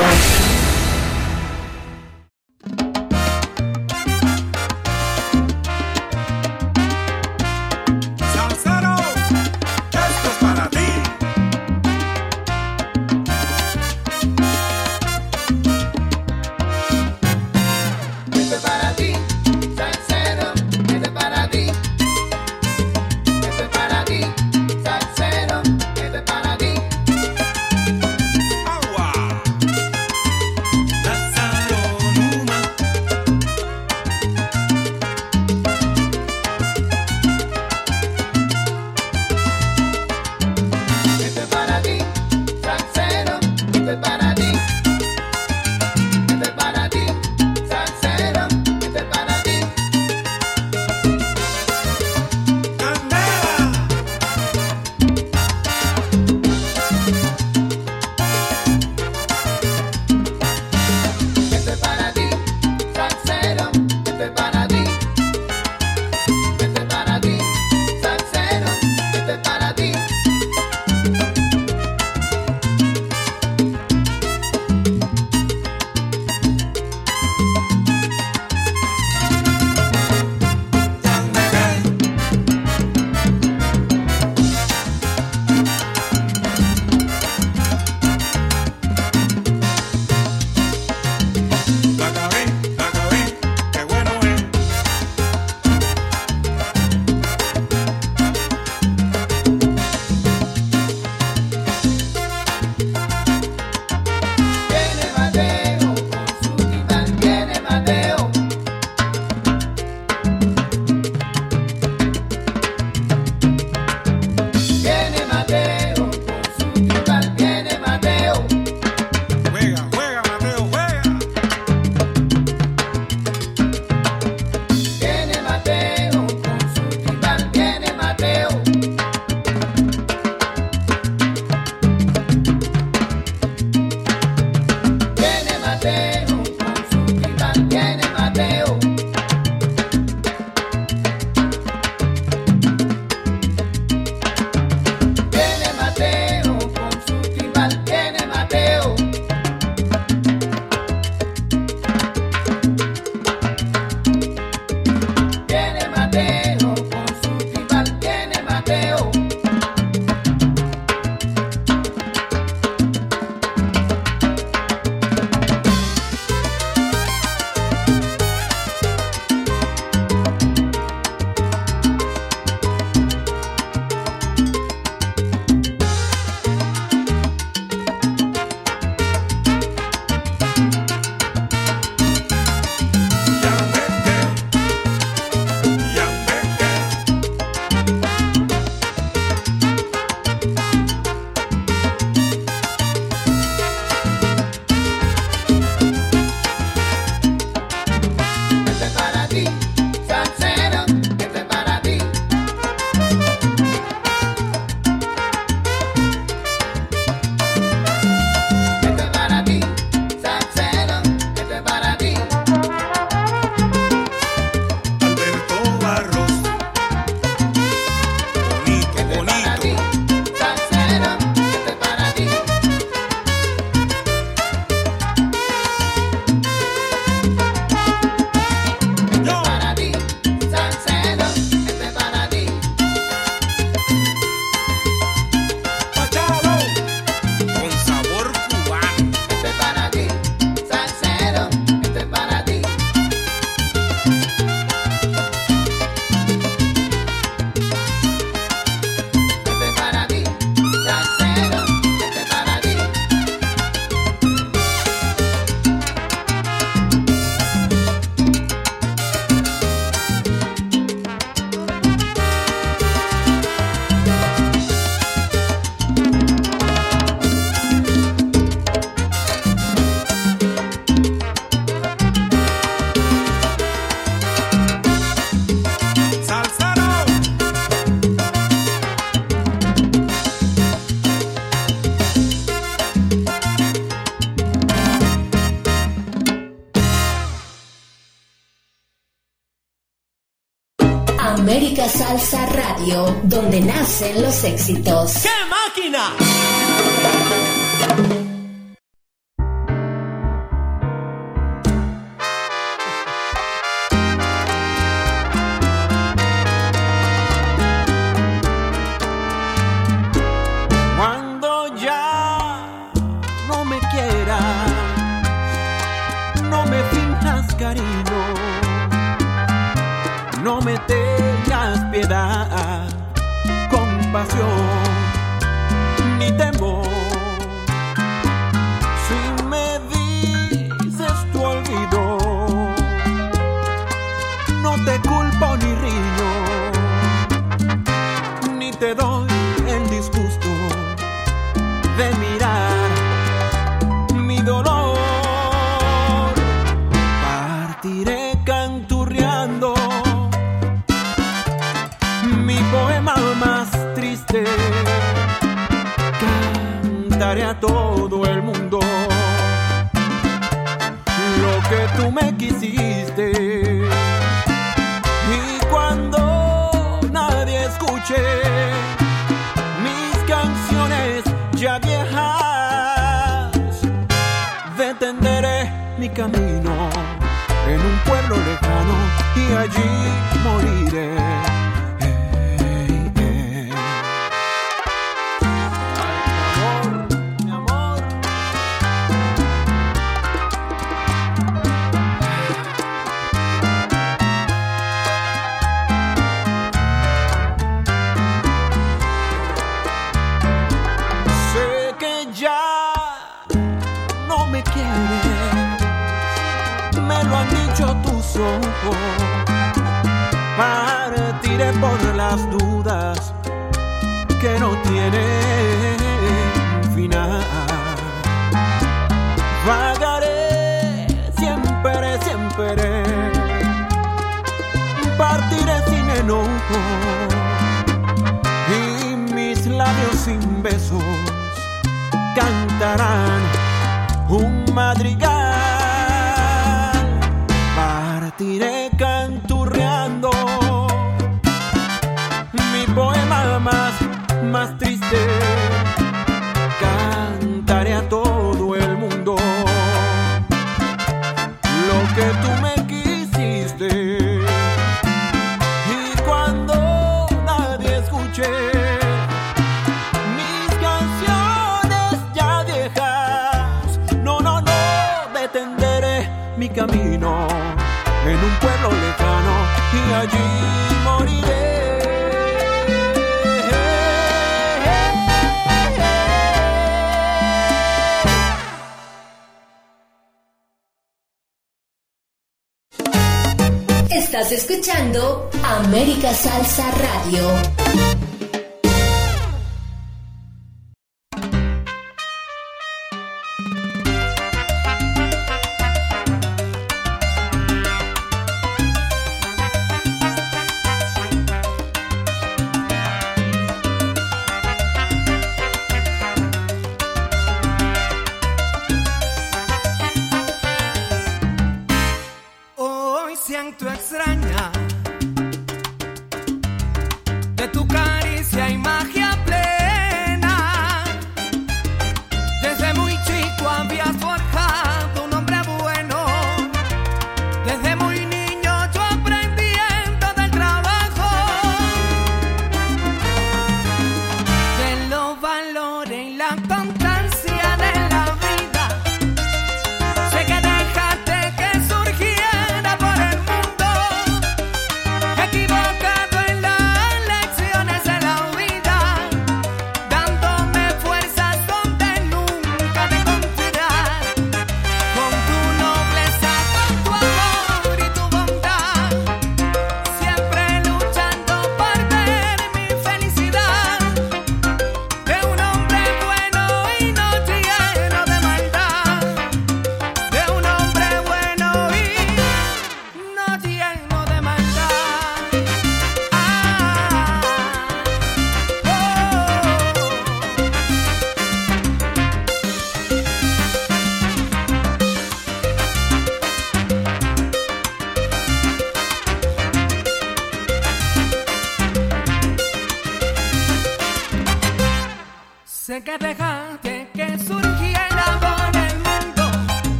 Donde nacen los éxitos. ¡Qué máquina!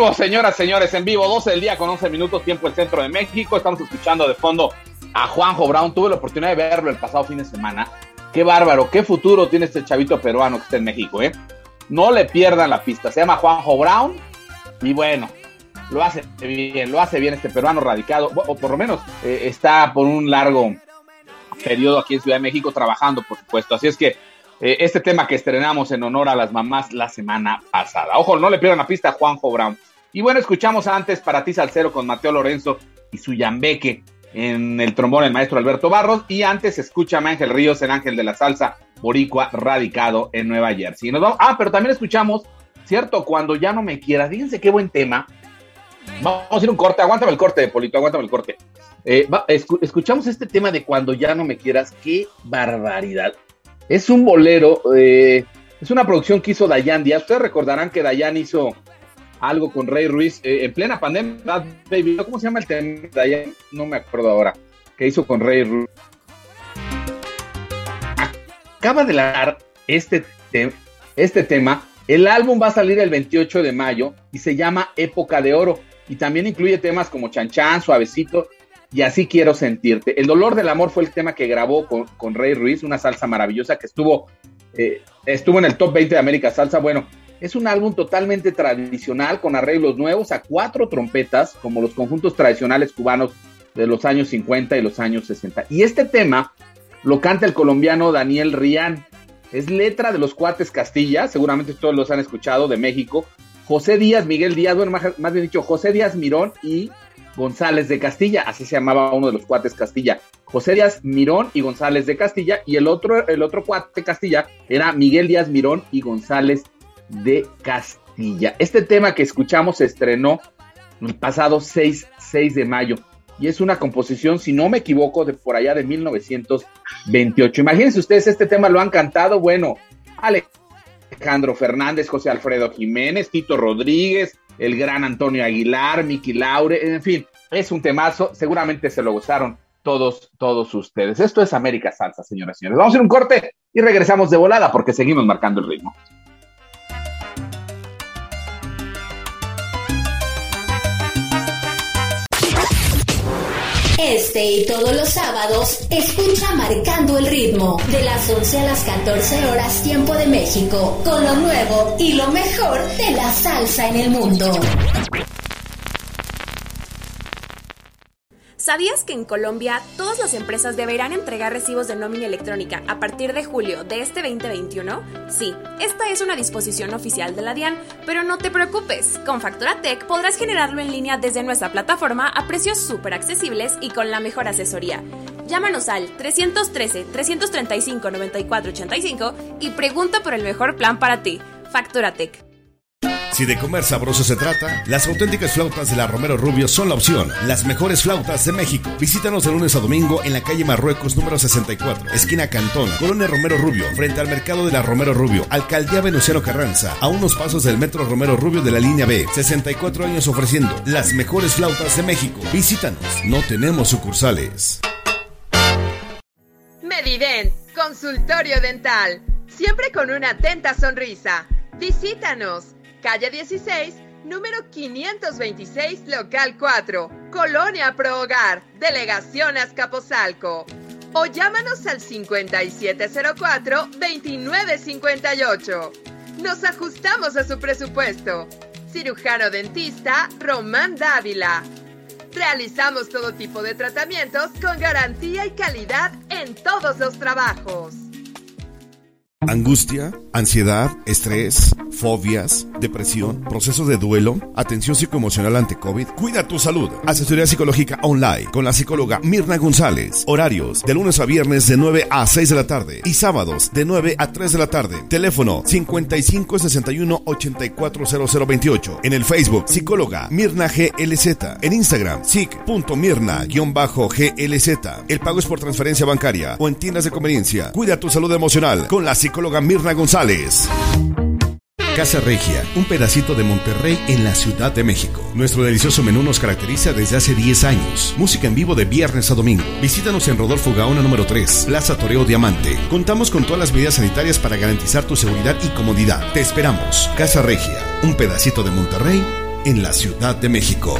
Vivo, señoras, señores, en vivo, 12 del día con 11 minutos, tiempo el centro de México. Estamos escuchando de fondo a Juanjo Brown. Tuve la oportunidad de verlo el pasado fin de semana. Qué bárbaro, qué futuro tiene este chavito peruano que está en México, ¿eh? No le pierdan la pista. Se llama Juanjo Brown y bueno, lo hace bien, lo hace bien este peruano radicado, o por lo menos eh, está por un largo periodo aquí en Ciudad de México trabajando, por supuesto. Así es que eh, este tema que estrenamos en honor a las mamás la semana pasada. Ojo, no le pierdan la pista a Juanjo Brown. Y bueno, escuchamos antes para ti Salcero con Mateo Lorenzo y su Yambeque en el trombón el maestro Alberto Barros y antes escúchame Ángel Ríos en Ángel de la Salsa Boricua radicado en Nueva Jersey. Nos vamos- ah, pero también escuchamos, cierto, cuando ya no me quieras. Fíjense qué buen tema. Vamos a hacer un corte, aguántame el corte, Polito, aguántame el corte. Eh, escuchamos este tema de cuando ya no me quieras, qué barbaridad. Es un bolero, eh, es una producción que hizo Dayan Díaz. Ustedes recordarán que Dayan hizo algo con Rey Ruiz eh, en plena pandemia. ¿verdad, baby? ¿Cómo se llama el tema? No me acuerdo ahora. Que hizo con Rey Ruiz. Acaba de lanzar este, te- este tema. El álbum va a salir el 28 de mayo y se llama Época de Oro. Y también incluye temas como Chan Chan, Suavecito y Así Quiero Sentirte. El Dolor del Amor fue el tema que grabó con, con Rey Ruiz, una salsa maravillosa que estuvo, eh, estuvo en el top 20 de América Salsa. Bueno, es un álbum totalmente tradicional con arreglos nuevos a cuatro trompetas, como los conjuntos tradicionales cubanos de los años 50 y los años 60. Y este tema lo canta el colombiano Daniel Rián. Es letra de los cuates Castilla, seguramente todos los han escuchado, de México. José Díaz, Miguel Díaz, bueno, más, más bien dicho, José Díaz Mirón y González de Castilla, así se llamaba uno de los cuates Castilla. José Díaz Mirón y González de Castilla, y el otro, el otro cuate Castilla era Miguel Díaz Mirón y González de Castilla. Este tema que escuchamos se estrenó el pasado 6, 6 de mayo y es una composición, si no me equivoco, de por allá de 1928. Imagínense ustedes, este tema lo han cantado, bueno, Alejandro Fernández, José Alfredo Jiménez, Tito Rodríguez, el gran Antonio Aguilar, Miki Laure, en fin, es un temazo, seguramente se lo gozaron todos, todos ustedes. Esto es América Salsa, señoras y señores. Vamos a hacer un corte y regresamos de volada porque seguimos marcando el ritmo. Este y todos los sábados, escucha Marcando el Ritmo, de las 11 a las 14 horas tiempo de México, con lo nuevo y lo mejor de la salsa en el mundo. ¿Sabías que en Colombia todas las empresas deberán entregar recibos de nómina electrónica a partir de julio de este 2021? Sí, esta es una disposición oficial de la DIAN, pero no te preocupes, con Facturatec podrás generarlo en línea desde nuestra plataforma a precios súper accesibles y con la mejor asesoría. Llámanos al 313-335-9485 y pregunta por el mejor plan para ti. Facturatec. Si de comer sabroso se trata, las auténticas flautas de la Romero Rubio son la opción. Las mejores flautas de México. Visítanos de lunes a domingo en la calle Marruecos número 64, esquina Cantón, Colonia Romero Rubio, frente al mercado de la Romero Rubio, Alcaldía Venustiano Carranza, a unos pasos del metro Romero Rubio de la línea B. 64 años ofreciendo las mejores flautas de México. Visítanos, no tenemos sucursales. Medident, consultorio dental, siempre con una atenta sonrisa. Visítanos, calle 16, número 526, local 4, Colonia Pro Hogar, Delegación Azcapotzalco. O llámanos al 5704-2958. Nos ajustamos a su presupuesto. Cirujano dentista Román Dávila. Realizamos todo tipo de tratamientos con garantía y calidad en todos los trabajos. Angustia, ansiedad, estrés, fobias, depresión, proceso de duelo, atención psicoemocional ante COVID. Cuida tu salud. Asesoría psicológica online con la psicóloga Mirna González. Horarios de lunes a viernes de 9 a 6 de la tarde y sábados de 9 a 3 de la tarde. Teléfono 5561 840028. En el Facebook psicóloga Mirna GLZ. En Instagram psic.mirna-glz. El pago es por transferencia bancaria o en tiendas de conveniencia. Cuida tu salud emocional con la psicóloga Mirna González. Casa Regia, un pedacito de Monterrey en la Ciudad de México. Nuestro delicioso menú nos caracteriza desde hace 10 años. Música en vivo de viernes a domingo. Visítanos en Rodolfo Gaona número 3, Plaza Toreo Diamante. Contamos con todas las medidas sanitarias para garantizar tu seguridad y comodidad. Te esperamos. Casa Regia, un pedacito de Monterrey en la Ciudad de México.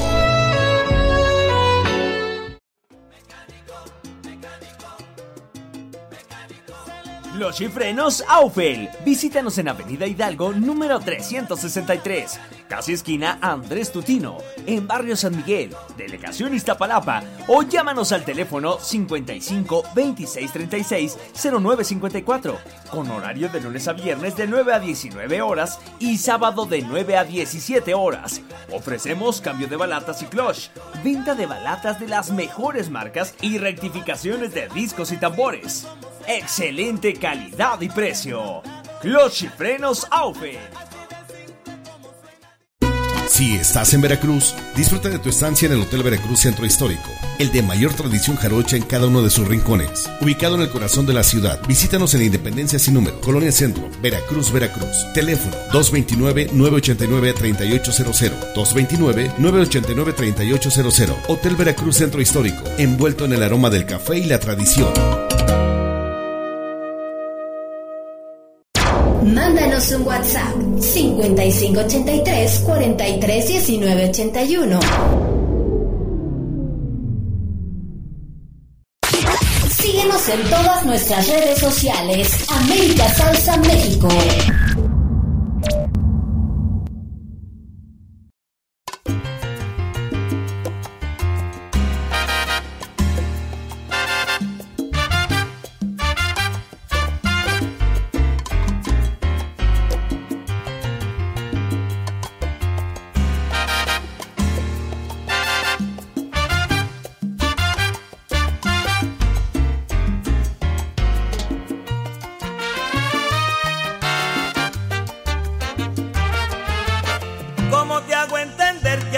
Los chifrenos Aufel. Visítanos en Avenida Hidalgo número 363, casi esquina Andrés Tutino, en Barrio San Miguel, Delegación Iztapalapa, o llámanos al teléfono 55 26 36 0954, con horario de lunes a viernes de 9 a 19 horas y sábado de 9 a 17 horas. Ofrecemos cambio de balatas y clutch, venta de balatas de las mejores marcas y rectificaciones de discos y tambores. Excelente calidad y precio. Clutch y frenos Aufel. Si estás en Veracruz, disfruta de tu estancia en el Hotel Veracruz Centro Histórico, el de mayor tradición jarocha en cada uno de sus rincones. Ubicado en el corazón de la ciudad, visítanos en la Independencia sin número, Colonia Centro, Veracruz, Veracruz. Teléfono 229-989-3800. 229-989-3800. Hotel Veracruz Centro Histórico, envuelto en el aroma del café y la tradición. Mándanos un WhatsApp 5583 431981. Síguenos en todas nuestras redes sociales. América Salsa México.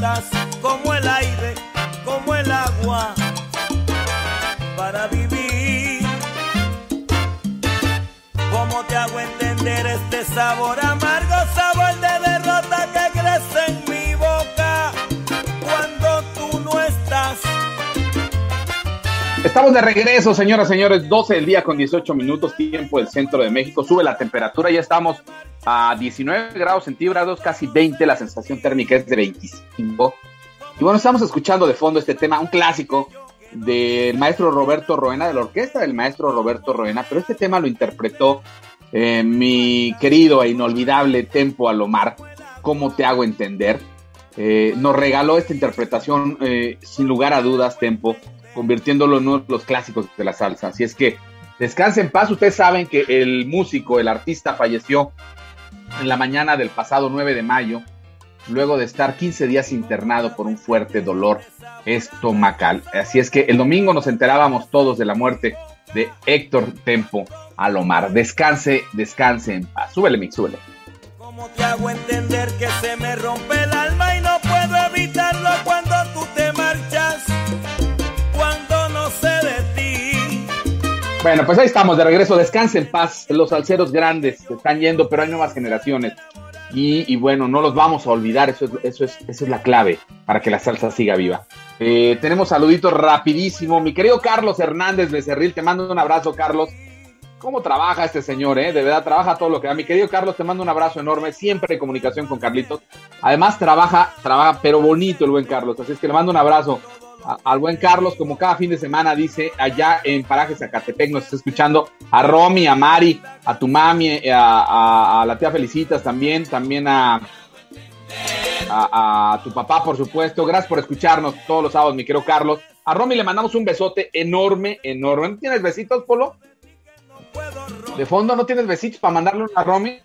me Estamos de regreso, señoras y señores, 12 del día con 18 minutos, tiempo del centro de México. Sube la temperatura, ya estamos a 19 grados centígrados, casi 20, la sensación térmica es de 25. Y bueno, estamos escuchando de fondo este tema, un clásico del maestro Roberto Roena, de la orquesta del maestro Roberto Roena, pero este tema lo interpretó eh, mi querido e inolvidable Tempo Alomar, ¿cómo te hago entender? Eh, nos regaló esta interpretación, eh, sin lugar a dudas, Tempo, convirtiéndolo en uno de los clásicos de la salsa. Así es que descanse en paz. Ustedes saben que el músico, el artista, falleció en la mañana del pasado 9 de mayo, luego de estar 15 días internado por un fuerte dolor estomacal. Así es que el domingo nos enterábamos todos de la muerte de Héctor Tempo Alomar. Descanse, descanse en paz. Súbele, Mix, súbele. ¿Cómo te hago entender que se me rompe el alma y no puedo evitarlo Bueno, pues ahí estamos, de regreso. Descanse en paz. Los salseros grandes están yendo, pero hay nuevas generaciones. Y, y bueno, no los vamos a olvidar. Eso es, eso, es, eso es la clave para que la salsa siga viva. Eh, tenemos saluditos rapidísimo. Mi querido Carlos Hernández Becerril, te mando un abrazo, Carlos. ¿Cómo trabaja este señor, eh? De verdad, trabaja todo lo que da. Mi querido Carlos, te mando un abrazo enorme. Siempre en comunicación con Carlitos. Además, trabaja, trabaja, pero bonito el buen Carlos. Así es que le mando un abrazo al buen Carlos, como cada fin de semana dice, allá en Paraje Zacatepec nos está escuchando. A Romy, a Mari, a tu mami, eh, a, la tía Felicitas también, también a tu papá, por supuesto. Gracias por escucharnos todos los sábados, mi querido Carlos. A Romy le mandamos un besote enorme, enorme. ¿No tienes besitos, Polo? De fondo, ¿no tienes besitos para mandarle a Romy?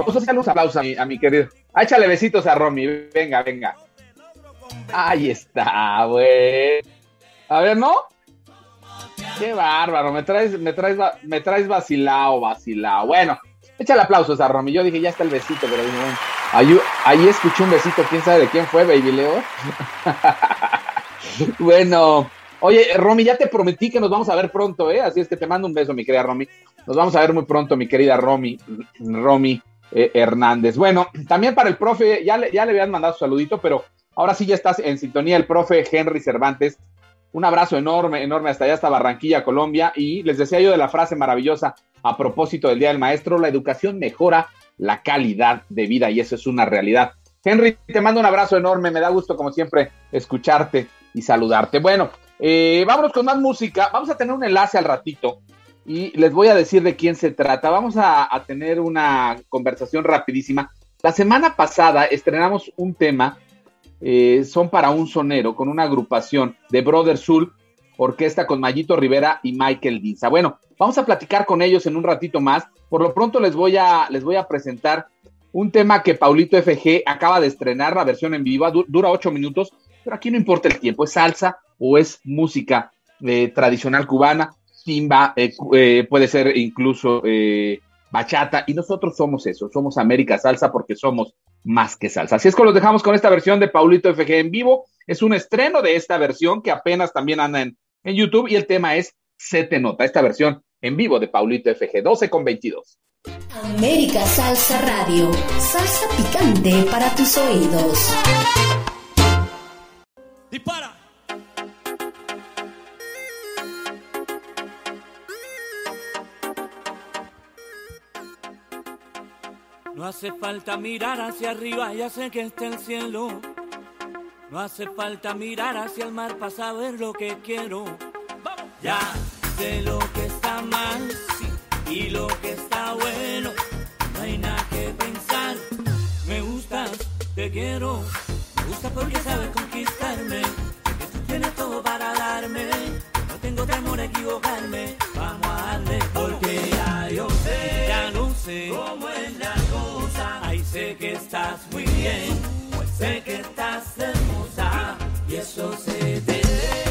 Vamos a hacerle un aplauso a mi, querido. Ah, Échale besitos a Romy. Venga, venga. Ahí está, güey. A ver, ¿no? Qué bárbaro. Me traes, me traes, me traes vacilao, vacilao. Bueno, échale aplausos a Romy. Yo dije, ya está el besito, pero dije, bueno, ahí, ahí escuché un besito. ¿Quién sabe de quién fue, Baby Leo? bueno, oye, Romy, ya te prometí que nos vamos a ver pronto, ¿eh? Así es que te mando un beso, mi querida Romy. Nos vamos a ver muy pronto, mi querida Romy, Romy eh, Hernández. Bueno, también para el profe, ya le, ya le habían mandado su saludito, pero ahora sí ya estás en sintonía, el profe Henry Cervantes. Un abrazo enorme, enorme hasta allá, hasta Barranquilla, Colombia. Y les decía yo de la frase maravillosa a propósito del Día del Maestro, la educación mejora la calidad de vida y eso es una realidad. Henry, te mando un abrazo enorme, me da gusto como siempre escucharte y saludarte. Bueno, eh, vámonos con más música, vamos a tener un enlace al ratito y les voy a decir de quién se trata. Vamos a, tener una conversación rapidísima. La semana pasada estrenamos un tema, eh, Son para un sonero, con una agrupación de Brother Soul, orquesta con Mayito Rivera y Michael Dinza. Bueno, vamos a platicar con ellos en un ratito más. Por lo pronto les voy a, les voy a presentar un tema que Paulito FG acaba de estrenar, la versión en vivo, du- dura ocho minutos, pero aquí no importa el tiempo, es salsa o es música eh, tradicional cubana, timba, eh, eh, puede ser incluso eh, bachata, y nosotros somos eso, somos América Salsa porque somos más que salsa. Así es que los dejamos con esta versión de Paulito FG en vivo, es un estreno de esta versión que apenas también anda en, en YouTube y el tema es Se te nota, esta versión en vivo de Paulito FG, 12 con 22. América Salsa Radio. Salsa picante para tus oídos. Dispara. No hace falta mirar hacia arriba, ya sé que está el cielo. No hace falta mirar hacia el mar para saber lo que quiero. Ya sé lo que está mal y lo que está bueno. No hay nada que pensar. Me gustas, te quiero. Me gusta porque sabes conquistarme. Que tú tienes todo para darme. No tengo temor a equivocarme. Vamos a darle porque ya yo sé, ya no sé cómo es la sé que estás muy bien, pues sé que estás hermosa y eso se te ve.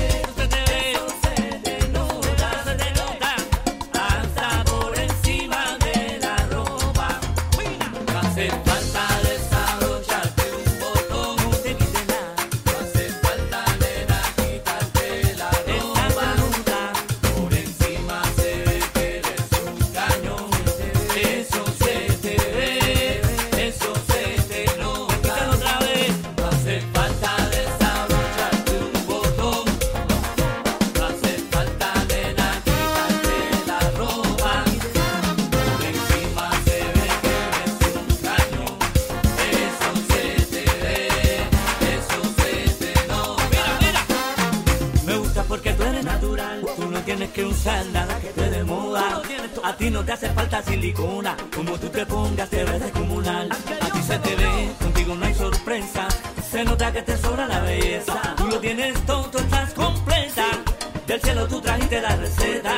No tienes que te dé moda. A ti no te hace falta silicona. Como tú te pongas, te ves descomunal. A ti se te ve, contigo no hay sorpresa. Se nota que te sobra la belleza. Tú lo tienes todo, tú estás completa. Del cielo tú trajiste la receta.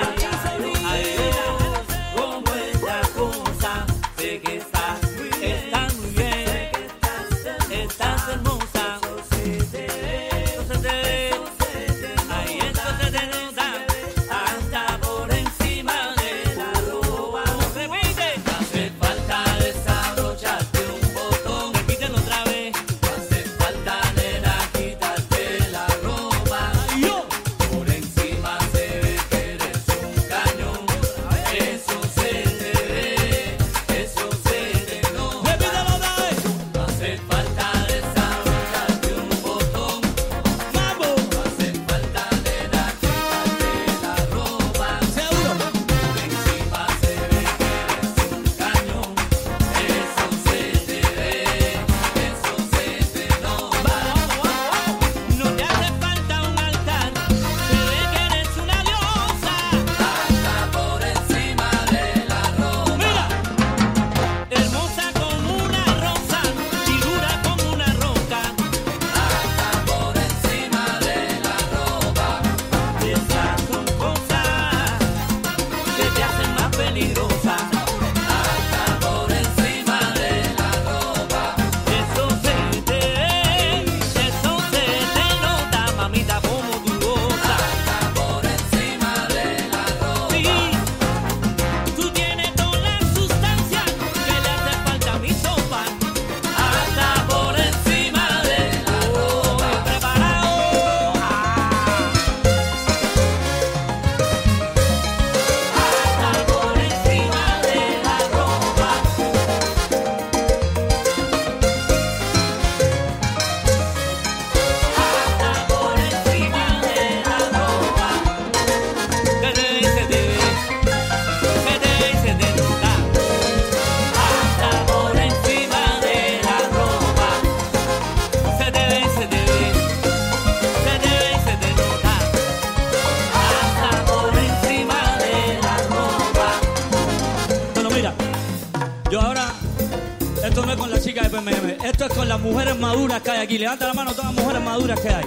maduras que hay aquí. Levanta la mano todas las mujeres maduras que hay.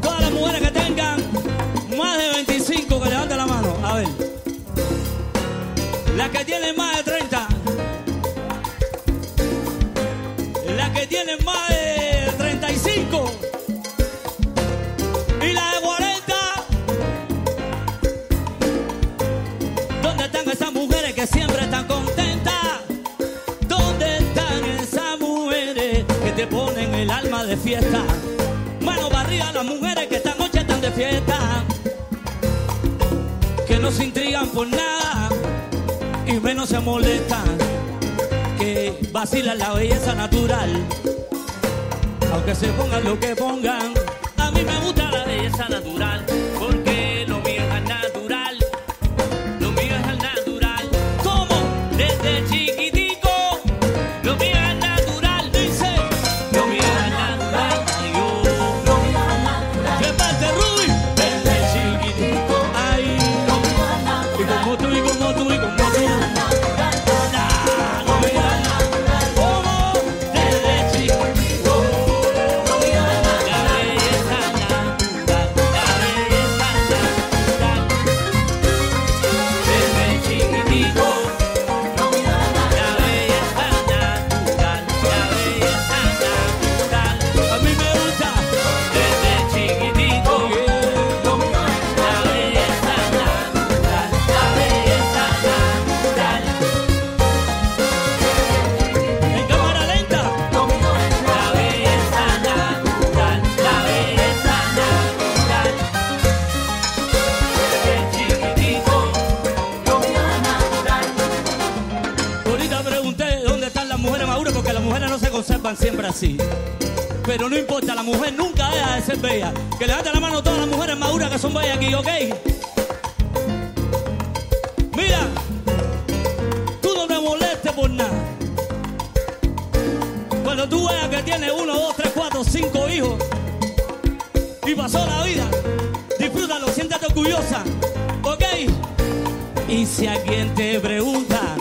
Todas las mujeres que tengan más de 25 que levanten vacilan la belleza natural. Aunque se pongan lo que pongan, conservan siempre así. Pero no importa, la mujer nunca deja de ser bella. Que levante la mano a todas las mujeres maduras que son bellas aquí, ¿ok? Mira, tú no te molestes por nada. Cuando tú veas que tienes uno, dos, tres, cuatro, cinco hijos y pasó la vida, disfrútalo, siéntate orgullosa, ¿ok? Y si alguien te pregunta,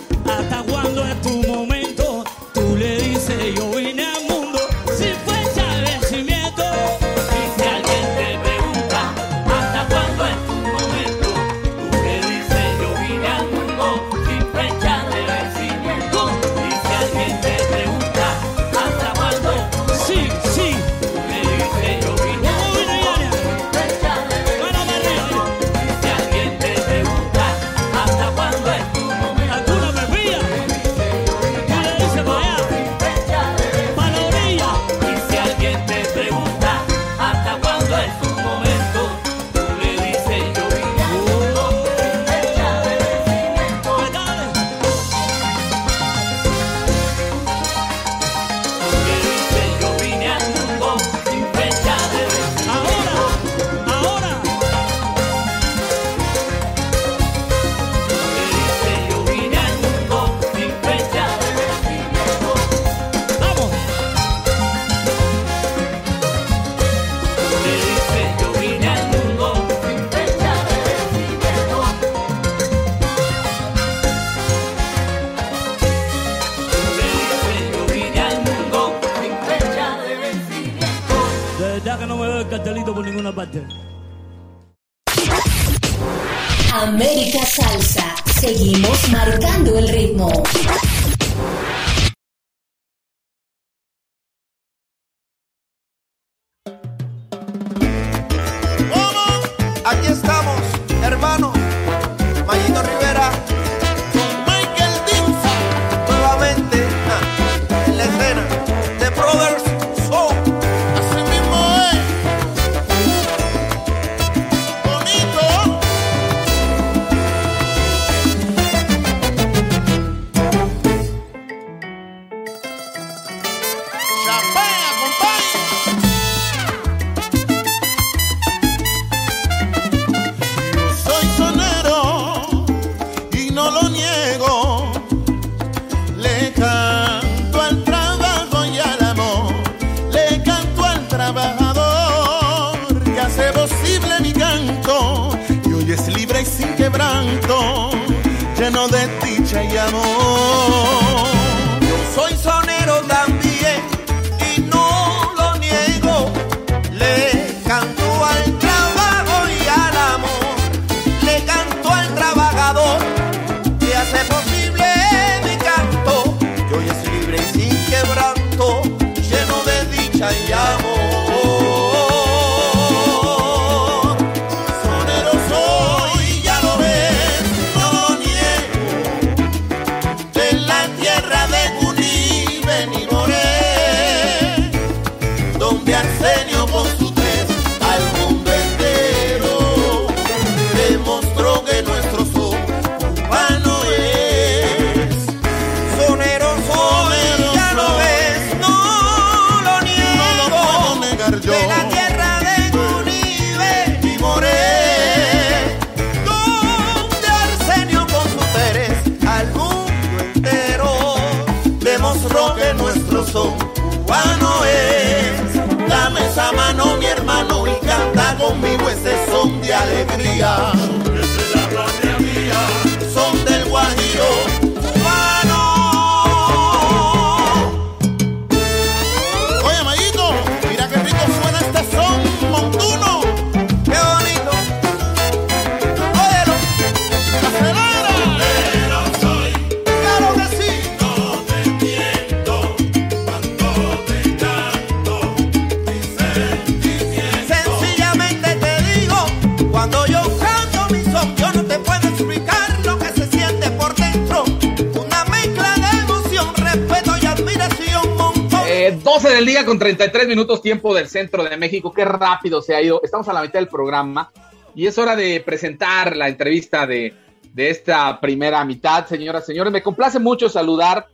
43 minutos tiempo del centro de México. Qué rápido se ha ido. Estamos a la mitad del programa y es hora de presentar la entrevista de, de esta primera mitad, señoras, señores. Me complace mucho saludar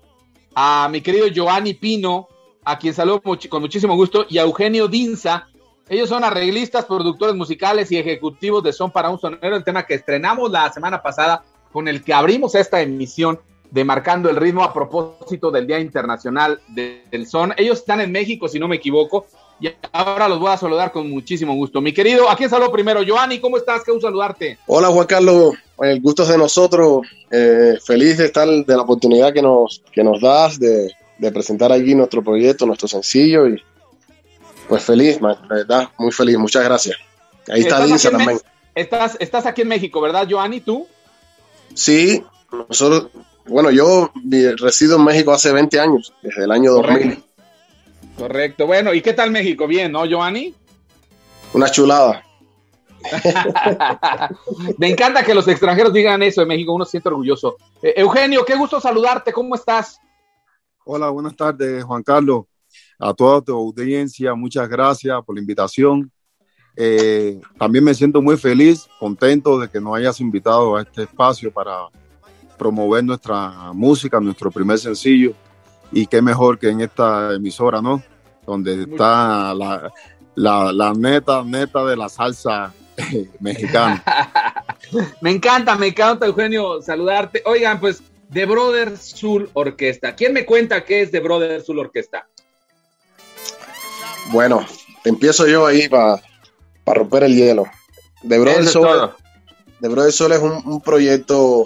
a mi querido Giovanni Pino, a quien saludo con muchísimo gusto, y a Eugenio Dinza. Ellos son arreglistas, productores musicales y ejecutivos de Son para un Sonero, el tema que estrenamos la semana pasada, con el que abrimos esta emisión de Marcando el Ritmo a propósito del Día Internacional de- del Son. Ellos están en México, si no me equivoco, y ahora los voy a saludar con muchísimo gusto. Mi querido, ¿a quién saludo primero? Giovanni, ¿cómo estás? Qué gusto saludarte. Hola Juan Carlos, el gusto es de nosotros, eh, feliz de estar de la oportunidad que nos, que nos das de, de presentar aquí nuestro proyecto, nuestro sencillo y pues feliz, man, la verdad, muy feliz, muchas gracias. Ahí está Dinsa también. Estás, estás aquí en México, ¿verdad, Giovanni? ¿Tú? Sí, nosotros, bueno, yo resido en México hace 20 años, desde el año 2000, Correcto. Bueno, ¿y qué tal México? Bien, ¿no, Giovanni? una chulada. Me encanta que los extranjeros digan eso de México, uno se siente orgulloso. Eh, Eugenio, qué gusto saludarte, ¿cómo estás? Hola, buenas tardes, Juan Carlos. A toda tu audiencia, muchas gracias por la invitación. Eh, también me siento muy feliz, contento de que nos hayas invitado a este espacio para promover nuestra música, nuestro primer sencillo. Y qué mejor que en esta emisora, ¿no? Donde está la, la, la neta, neta de la salsa eh, mexicana. Me encanta, me encanta, Eugenio, saludarte. Oigan, pues, The Brother Soul Orquesta. ¿Quién me cuenta qué es The Brother Soul Orquesta? Bueno, empiezo yo ahí para romper el hielo. De Brother Soul. The Brother Soul es un, un proyecto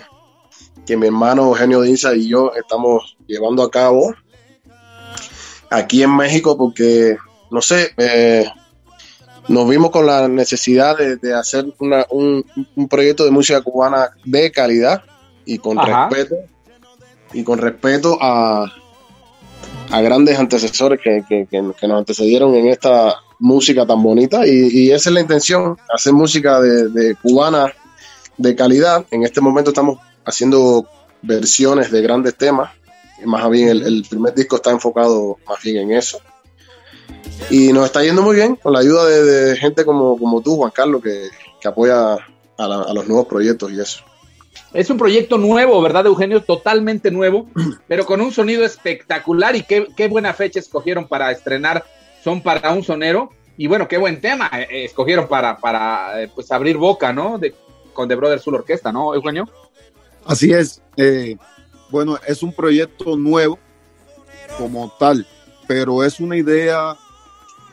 que mi hermano Eugenio Dinza y yo estamos llevando a cabo aquí en México porque, no sé, eh, nos vimos con la necesidad de, de hacer una- un, un proyecto de música cubana de calidad y con Ajá. respeto y con respeto a, a grandes antecesores que, que- que- que nos antecedieron en esta música tan bonita y, y esa es la intención, hacer música de, de cubana de calidad. En este momento estamos haciendo versiones de grandes temas, más bien el, primer disco está enfocado más bien en eso. Y nos está yendo muy bien con la ayuda de, gente como, como tú, Juan Carlos, que, que apoya a, los nuevos proyectos y eso. Es un proyecto nuevo, ¿verdad, Eugenio? Totalmente nuevo, pero con un sonido espectacular y qué, qué buena fecha escogieron para estrenar Son para un sonero. Y bueno, qué buen tema eh, escogieron para, para eh, pues abrir boca, ¿no? Con The Brothers Soul Orquesta, ¿no, Eugenio? Así es. eh, bueno, es un proyecto nuevo como tal, pero es una idea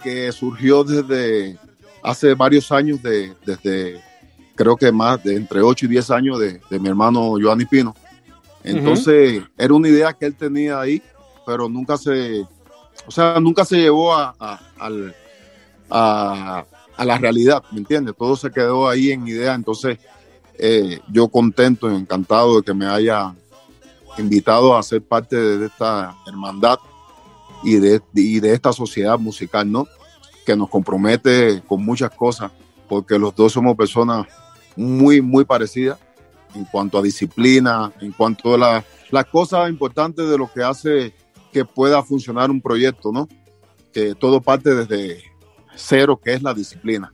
que surgió desde hace varios años, de, desde creo que más de entre 8 y 10 años de, de mi hermano Giovanni Pino. Entonces, era una idea que él tenía ahí, pero nunca se, o sea, nunca se llevó a, a- al- a- a la realidad, ¿me entiendes? Todo se quedó ahí en idea, entonces eh, yo contento y encantado de que me haya invitado a ser parte de esta hermandad y de, y de esta sociedad musical, ¿no? Que nos compromete con muchas cosas, porque los dos somos personas muy, muy parecidas en cuanto a disciplina, en cuanto a la- las cosas importantes de lo que hace que pueda funcionar un proyecto, ¿no? Que todo parte desde cero, que es la disciplina.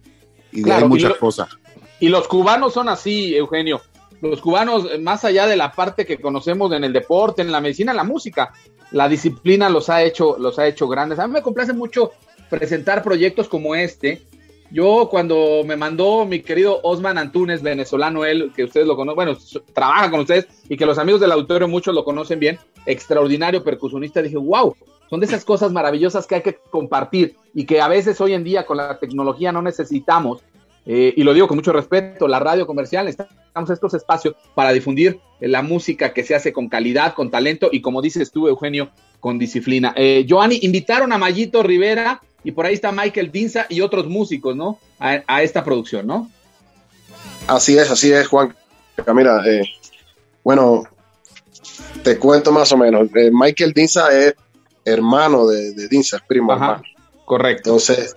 Y de Claro, y muchas lo- cosas. Y los cubanos son así, Eugenio. Los cubanos, eh, más allá de la parte que conocemos en el deporte, en la medicina, en la música, la disciplina los ha hecho, los ha hecho grandes. A mí me complace mucho presentar proyectos como este. Yo cuando me mandó mi querido Osman Antunes, venezolano él, que ustedes lo conocen, bueno, trabaja con ustedes y que los amigos del auditorio muchos lo conocen bien, extraordinario percusionista. Dije, wow, son de esas cosas maravillosas que hay que compartir y que a veces hoy en día con la tecnología no necesitamos. Eh, y lo digo con mucho respeto, la radio comercial, necesitamos estos espacios para difundir la música que se hace con calidad, con talento y como dices tú, Eugenio, con disciplina. Eh, Joanny, invitaron a Mayito Rivera y por ahí está Michael Dinza y otros músicos, ¿no? A, a esta producción, ¿no? Así es, así es, Juan. Mira, eh, bueno, te cuento más o menos. Eh, Michael Dinza es hermano de, de Dinza, es primo Ajá, hermano. Correcto. Entonces,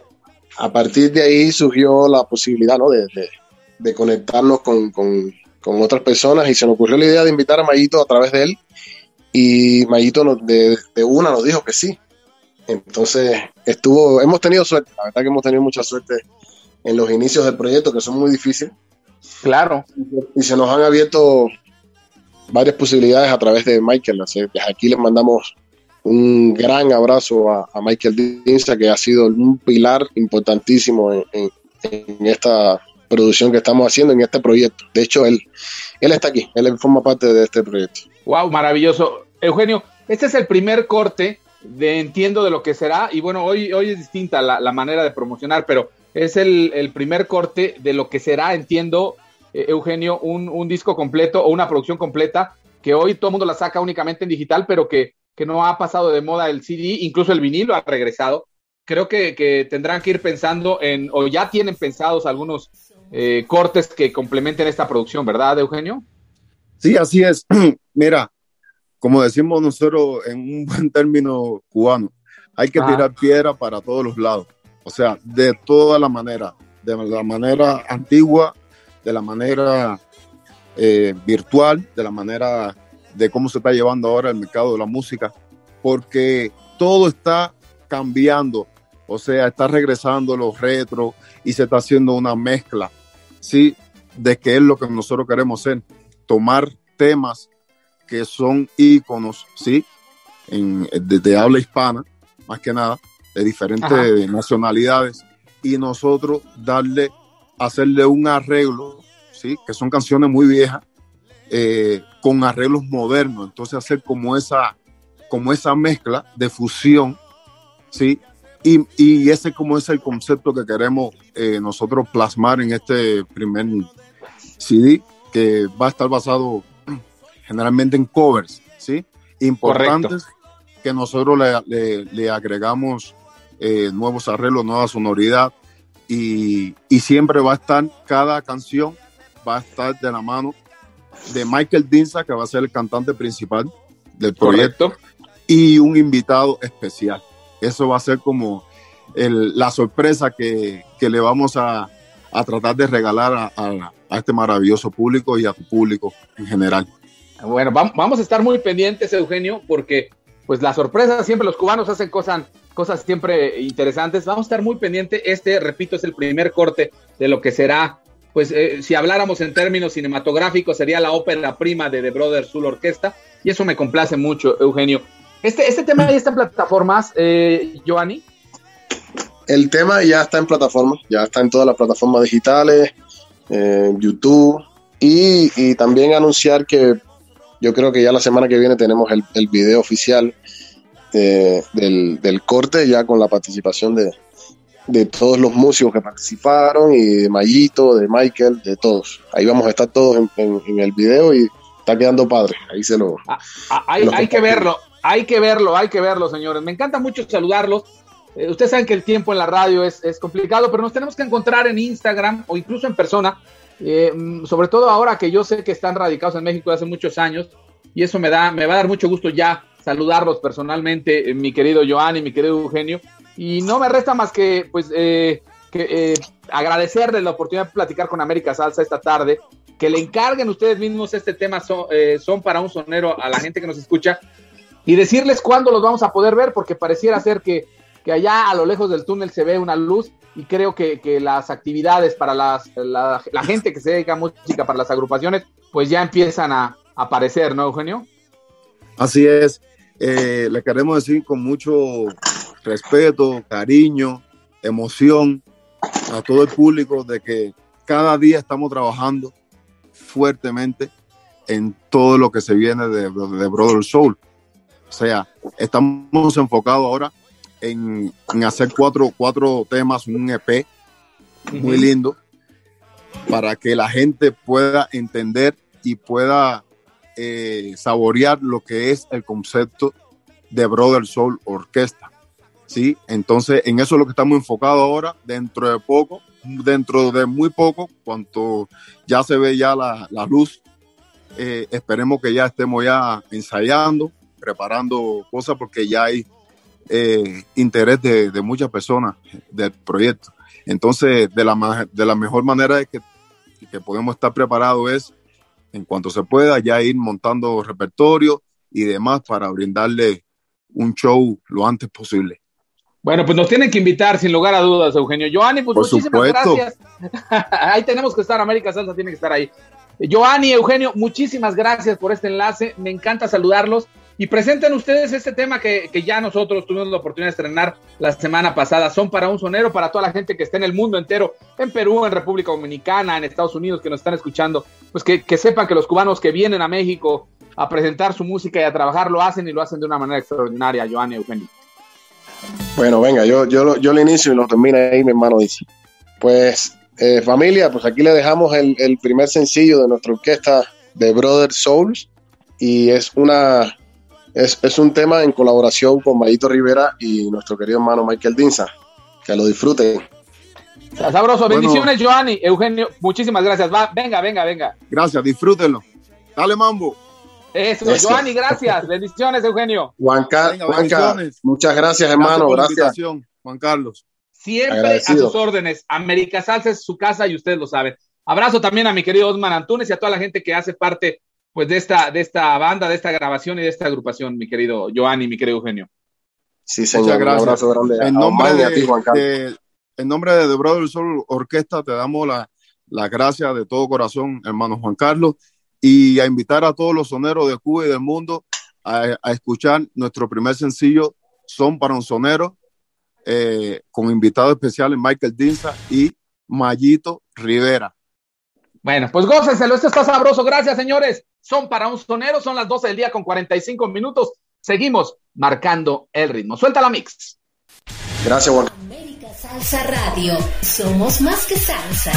a partir de ahí surgió la posibilidad ¿no? de, de- de conectarnos con, con- con otras personas y se nos ocurrió la idea de invitar a Mayito a través de él y Mayito nos- de, de una nos dijo que sí. Entonces, estuvo, hemos tenido suerte, la verdad que hemos tenido mucha suerte en los inicios del proyecto que son muy difíciles. Claro. Y se nos han abierto varias posibilidades a través de Michael. Así que Desde aquí les mandamos un gran abrazo a, a Michael Dinza, que ha sido un pilar importantísimo en, en- esta producción que estamos haciendo, en este proyecto. De hecho, él, él está aquí, él forma parte de este proyecto. Wow, maravilloso. Eugenio, este es el primer corte de entiendo de lo que será y bueno, hoy, hoy es distinta la, la manera de promocionar, pero es el, el primer corte de lo que será, entiendo, eh, Eugenio, un, un disco completo o una producción completa que hoy todo el mundo la saca únicamente en digital, pero que, que no ha pasado de moda el CD, incluso el vinilo ha regresado. Creo que, que tendrán que ir pensando en, o ya tienen pensados algunos eh, cortes que complementen esta producción, ¿verdad, Eugenio? Sí, así es. Mira, como decimos nosotros en un buen término cubano, hay que Ajá. tirar piedra para todos los lados. O sea, de toda la manera, de la manera antigua, de la manera eh, virtual, de la manera de cómo se está llevando ahora el mercado de la música, porque todo está cambiando. O sea, está regresando los retro y se está haciendo una mezcla, ¿sí? De qué es lo que nosotros queremos hacer. Tomar temas que son íconos, ¿sí? En, de, de habla hispana, más que nada, de diferentes Ajá. nacionalidades, y nosotros darle, hacerle un arreglo, ¿sí? Que son canciones muy viejas, eh, con arreglos modernos. Entonces hacer como esa, como esa mezcla de fusión, ¿sí? Y, y ese como es el concepto que queremos eh, nosotros plasmar en este primer CD, que va a estar basado generalmente en covers, ¿sí? Importantes que nosotros le, le- le agregamos eh, nuevos arreglos, nueva sonoridad y, y siempre va a estar, cada canción va a estar de la mano de Michael Dinza, que va a ser el cantante principal del proyecto, y un invitado especial. Eso va a ser como el- la sorpresa que, que le vamos a, a tratar de regalar a, a- a este maravilloso público y a tu público en general. Bueno, vam- vamos a estar muy pendientes, Eugenio, porque pues las sorpresas siempre los cubanos hacen cosas, cosas siempre interesantes. Vamos a estar muy pendientes. Este, repito, es el primer corte de lo que será, pues eh, si habláramos en términos cinematográficos, sería la ópera prima de The Brothers Soul Orquesta. Y eso me complace mucho, Eugenio. Este, este tema ya está en plataformas, eh, Giovanni. El tema ya está en plataformas, ya está en todas las plataformas digitales, eh, YouTube, y, también anunciar que yo creo que ya la semana que viene tenemos el, video oficial del, del corte, ya con la participación de, de todos los músicos que participaron, y de Mayito, de Michael, de todos. Ahí vamos a estar todos en, en- en el video y está quedando padre. Ahí se lo... Ah, hay, Los hay que verlo, hay que verlo, hay que verlo, señores. Me encanta mucho saludarlos. Eh, ustedes saben que el tiempo en la radio es, es complicado, pero nos tenemos que encontrar en Instagram o incluso en persona. eh, mm, sobre todo ahora que yo sé que están radicados en México hace muchos años y eso me da, me va a dar mucho gusto ya saludarlos personalmente, eh, mi querido Joan y mi querido Eugenio. Y no me resta más que, pues, eh, que, eh, agradecerles la oportunidad de platicar con América Salsa esta tarde. Que le encarguen ustedes mismos este tema, son, eh, son para un sonero a la gente que nos escucha y decirles cuándo los vamos a poder ver, porque pareciera ser que, que allá a lo lejos del túnel se ve una luz y creo que, que las actividades para las, la, la gente que se dedica a música, para las agrupaciones, pues ya empiezan a, a aparecer, ¿no, Eugenio? Así es. Eh, le queremos decir con mucho respeto, cariño, emoción a todo el público de que cada día estamos trabajando fuertemente en todo lo que se viene de, de Brother Soul. O sea, estamos enfocados ahora en, en hacer cuatro, cuatro temas, un EP muy lindo, para que la gente pueda entender y pueda eh, saborear lo que es el concepto de Brother Soul Orquesta. ¿Sí? Entonces, en eso es lo que estamos enfocados ahora, dentro de poco, dentro de muy poco, cuanto ya se ve ya la, luz, eh, esperemos que ya estemos ya ensayando, preparando cosas, porque ya hay eh, interés de, muchas personas del proyecto. Entonces, de la, de la mejor manera de que, que podemos estar preparados es, en cuanto se pueda, ya ir montando repertorio y demás para brindarle un show lo antes posible. Bueno, pues nos tienen que invitar sin lugar a dudas, Eugenio. Joanny, pues Por muchísimas supuesto. gracias. ahí tenemos que estar, América Salsa tiene que estar ahí. Joanny, Eugenio, muchísimas gracias por este enlace. Me encanta saludarlos. Y presenten ustedes este tema que, que ya nosotros tuvimos la oportunidad de estrenar la semana pasada. Son para un sonero, para toda la gente que está en el mundo entero, en Perú, en República Dominicana, en Estados Unidos, que nos están escuchando. Pues que, que sepan que los cubanos que vienen a México a presentar su música y a trabajar lo hacen y lo hacen de una manera extraordinaria, Joanny, Eugenio. Bueno, venga, yo, yo, lo- yo le inicio y lo termina ahí, mi hermano dice. Pues, eh, familia, pues aquí le dejamos el, el primer sencillo de nuestra orquesta de Brother Souls y es una es, es un tema en colaboración con Mayito Rivera y nuestro querido hermano Michael Dinza. Que lo disfruten. Sabroso, Bueno. bendiciones, Joanny, Eugenio, muchísimas gracias. Va, venga, venga, venga. Gracias, disfrútenlo. Dale, mambo. Eso, Eso. Joanny, gracias. Bendiciones, Eugenio. Juanca, Venga, Juanca, muchas gracias, hermano. Gracias. invitación, Juan Carlos. Siempre Agradecido. a sus órdenes. América Salsa es su casa y ustedes lo saben. Abrazo también a mi querido Osman Antunes y a toda la gente que hace parte pues de esta, de esta banda, de esta grabación y de esta agrupación, mi querido Joanny, mi querido Eugenio. Sí, señor. Muchas Un gracias. abrazo grande a En nombre a ti, de, Juan Carlos. de- en nombre de The Brother Soul Orquesta te damos la, la gracia de todo corazón, hermano Juan Carlos, y a invitar a todos los soneros de Cuba y del mundo a, a escuchar nuestro primer sencillo, Son para un sonero, eh, con invitados especiales Michael Dinza y Mayito Rivera. Bueno, pues gócenselo, esto está sabroso. Gracias, señores. Son para un sonero, son las 12 del día con 45 minutos. Seguimos marcando el ritmo. Suelta la mix. Gracias, Juan. América Salsa Radio. Somos más que salsa.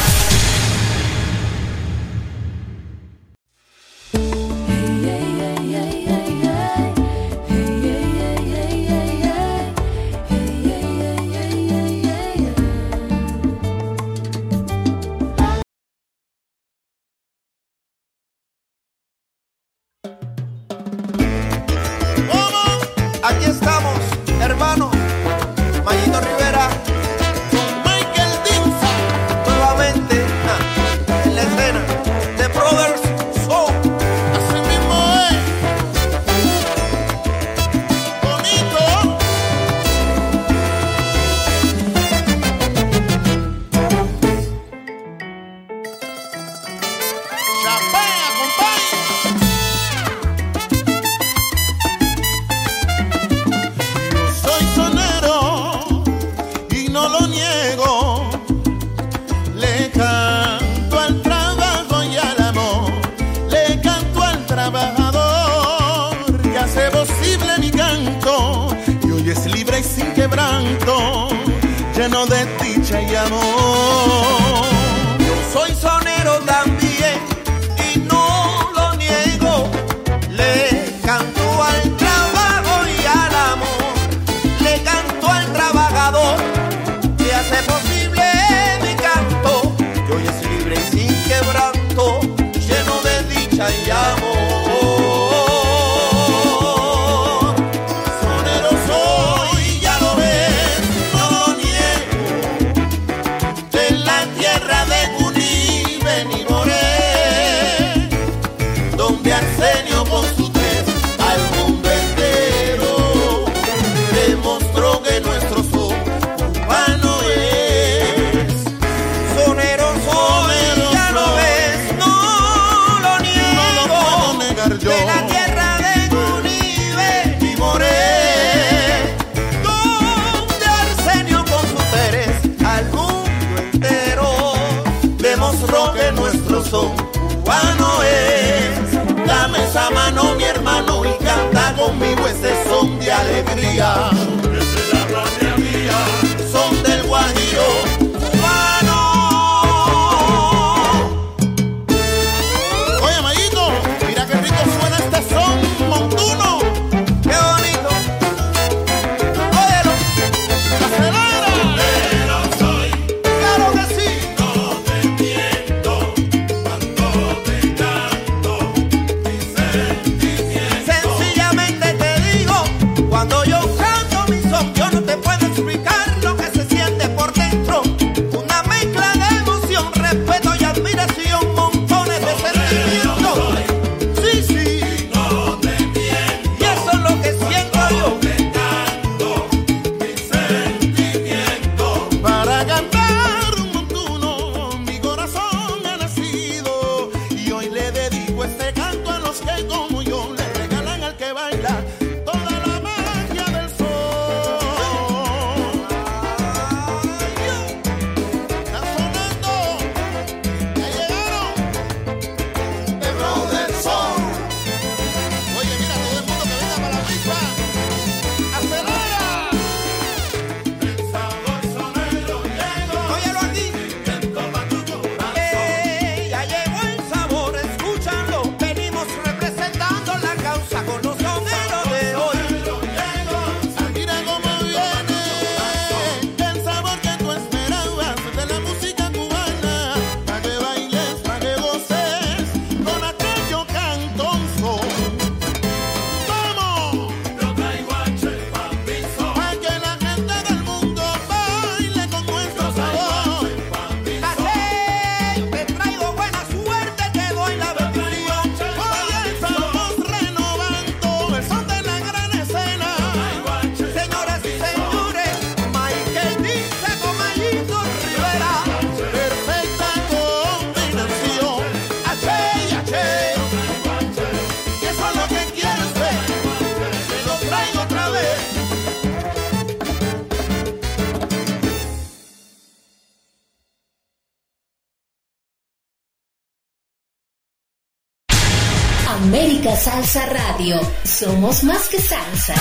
Salsa Radio. Somos más que salsa.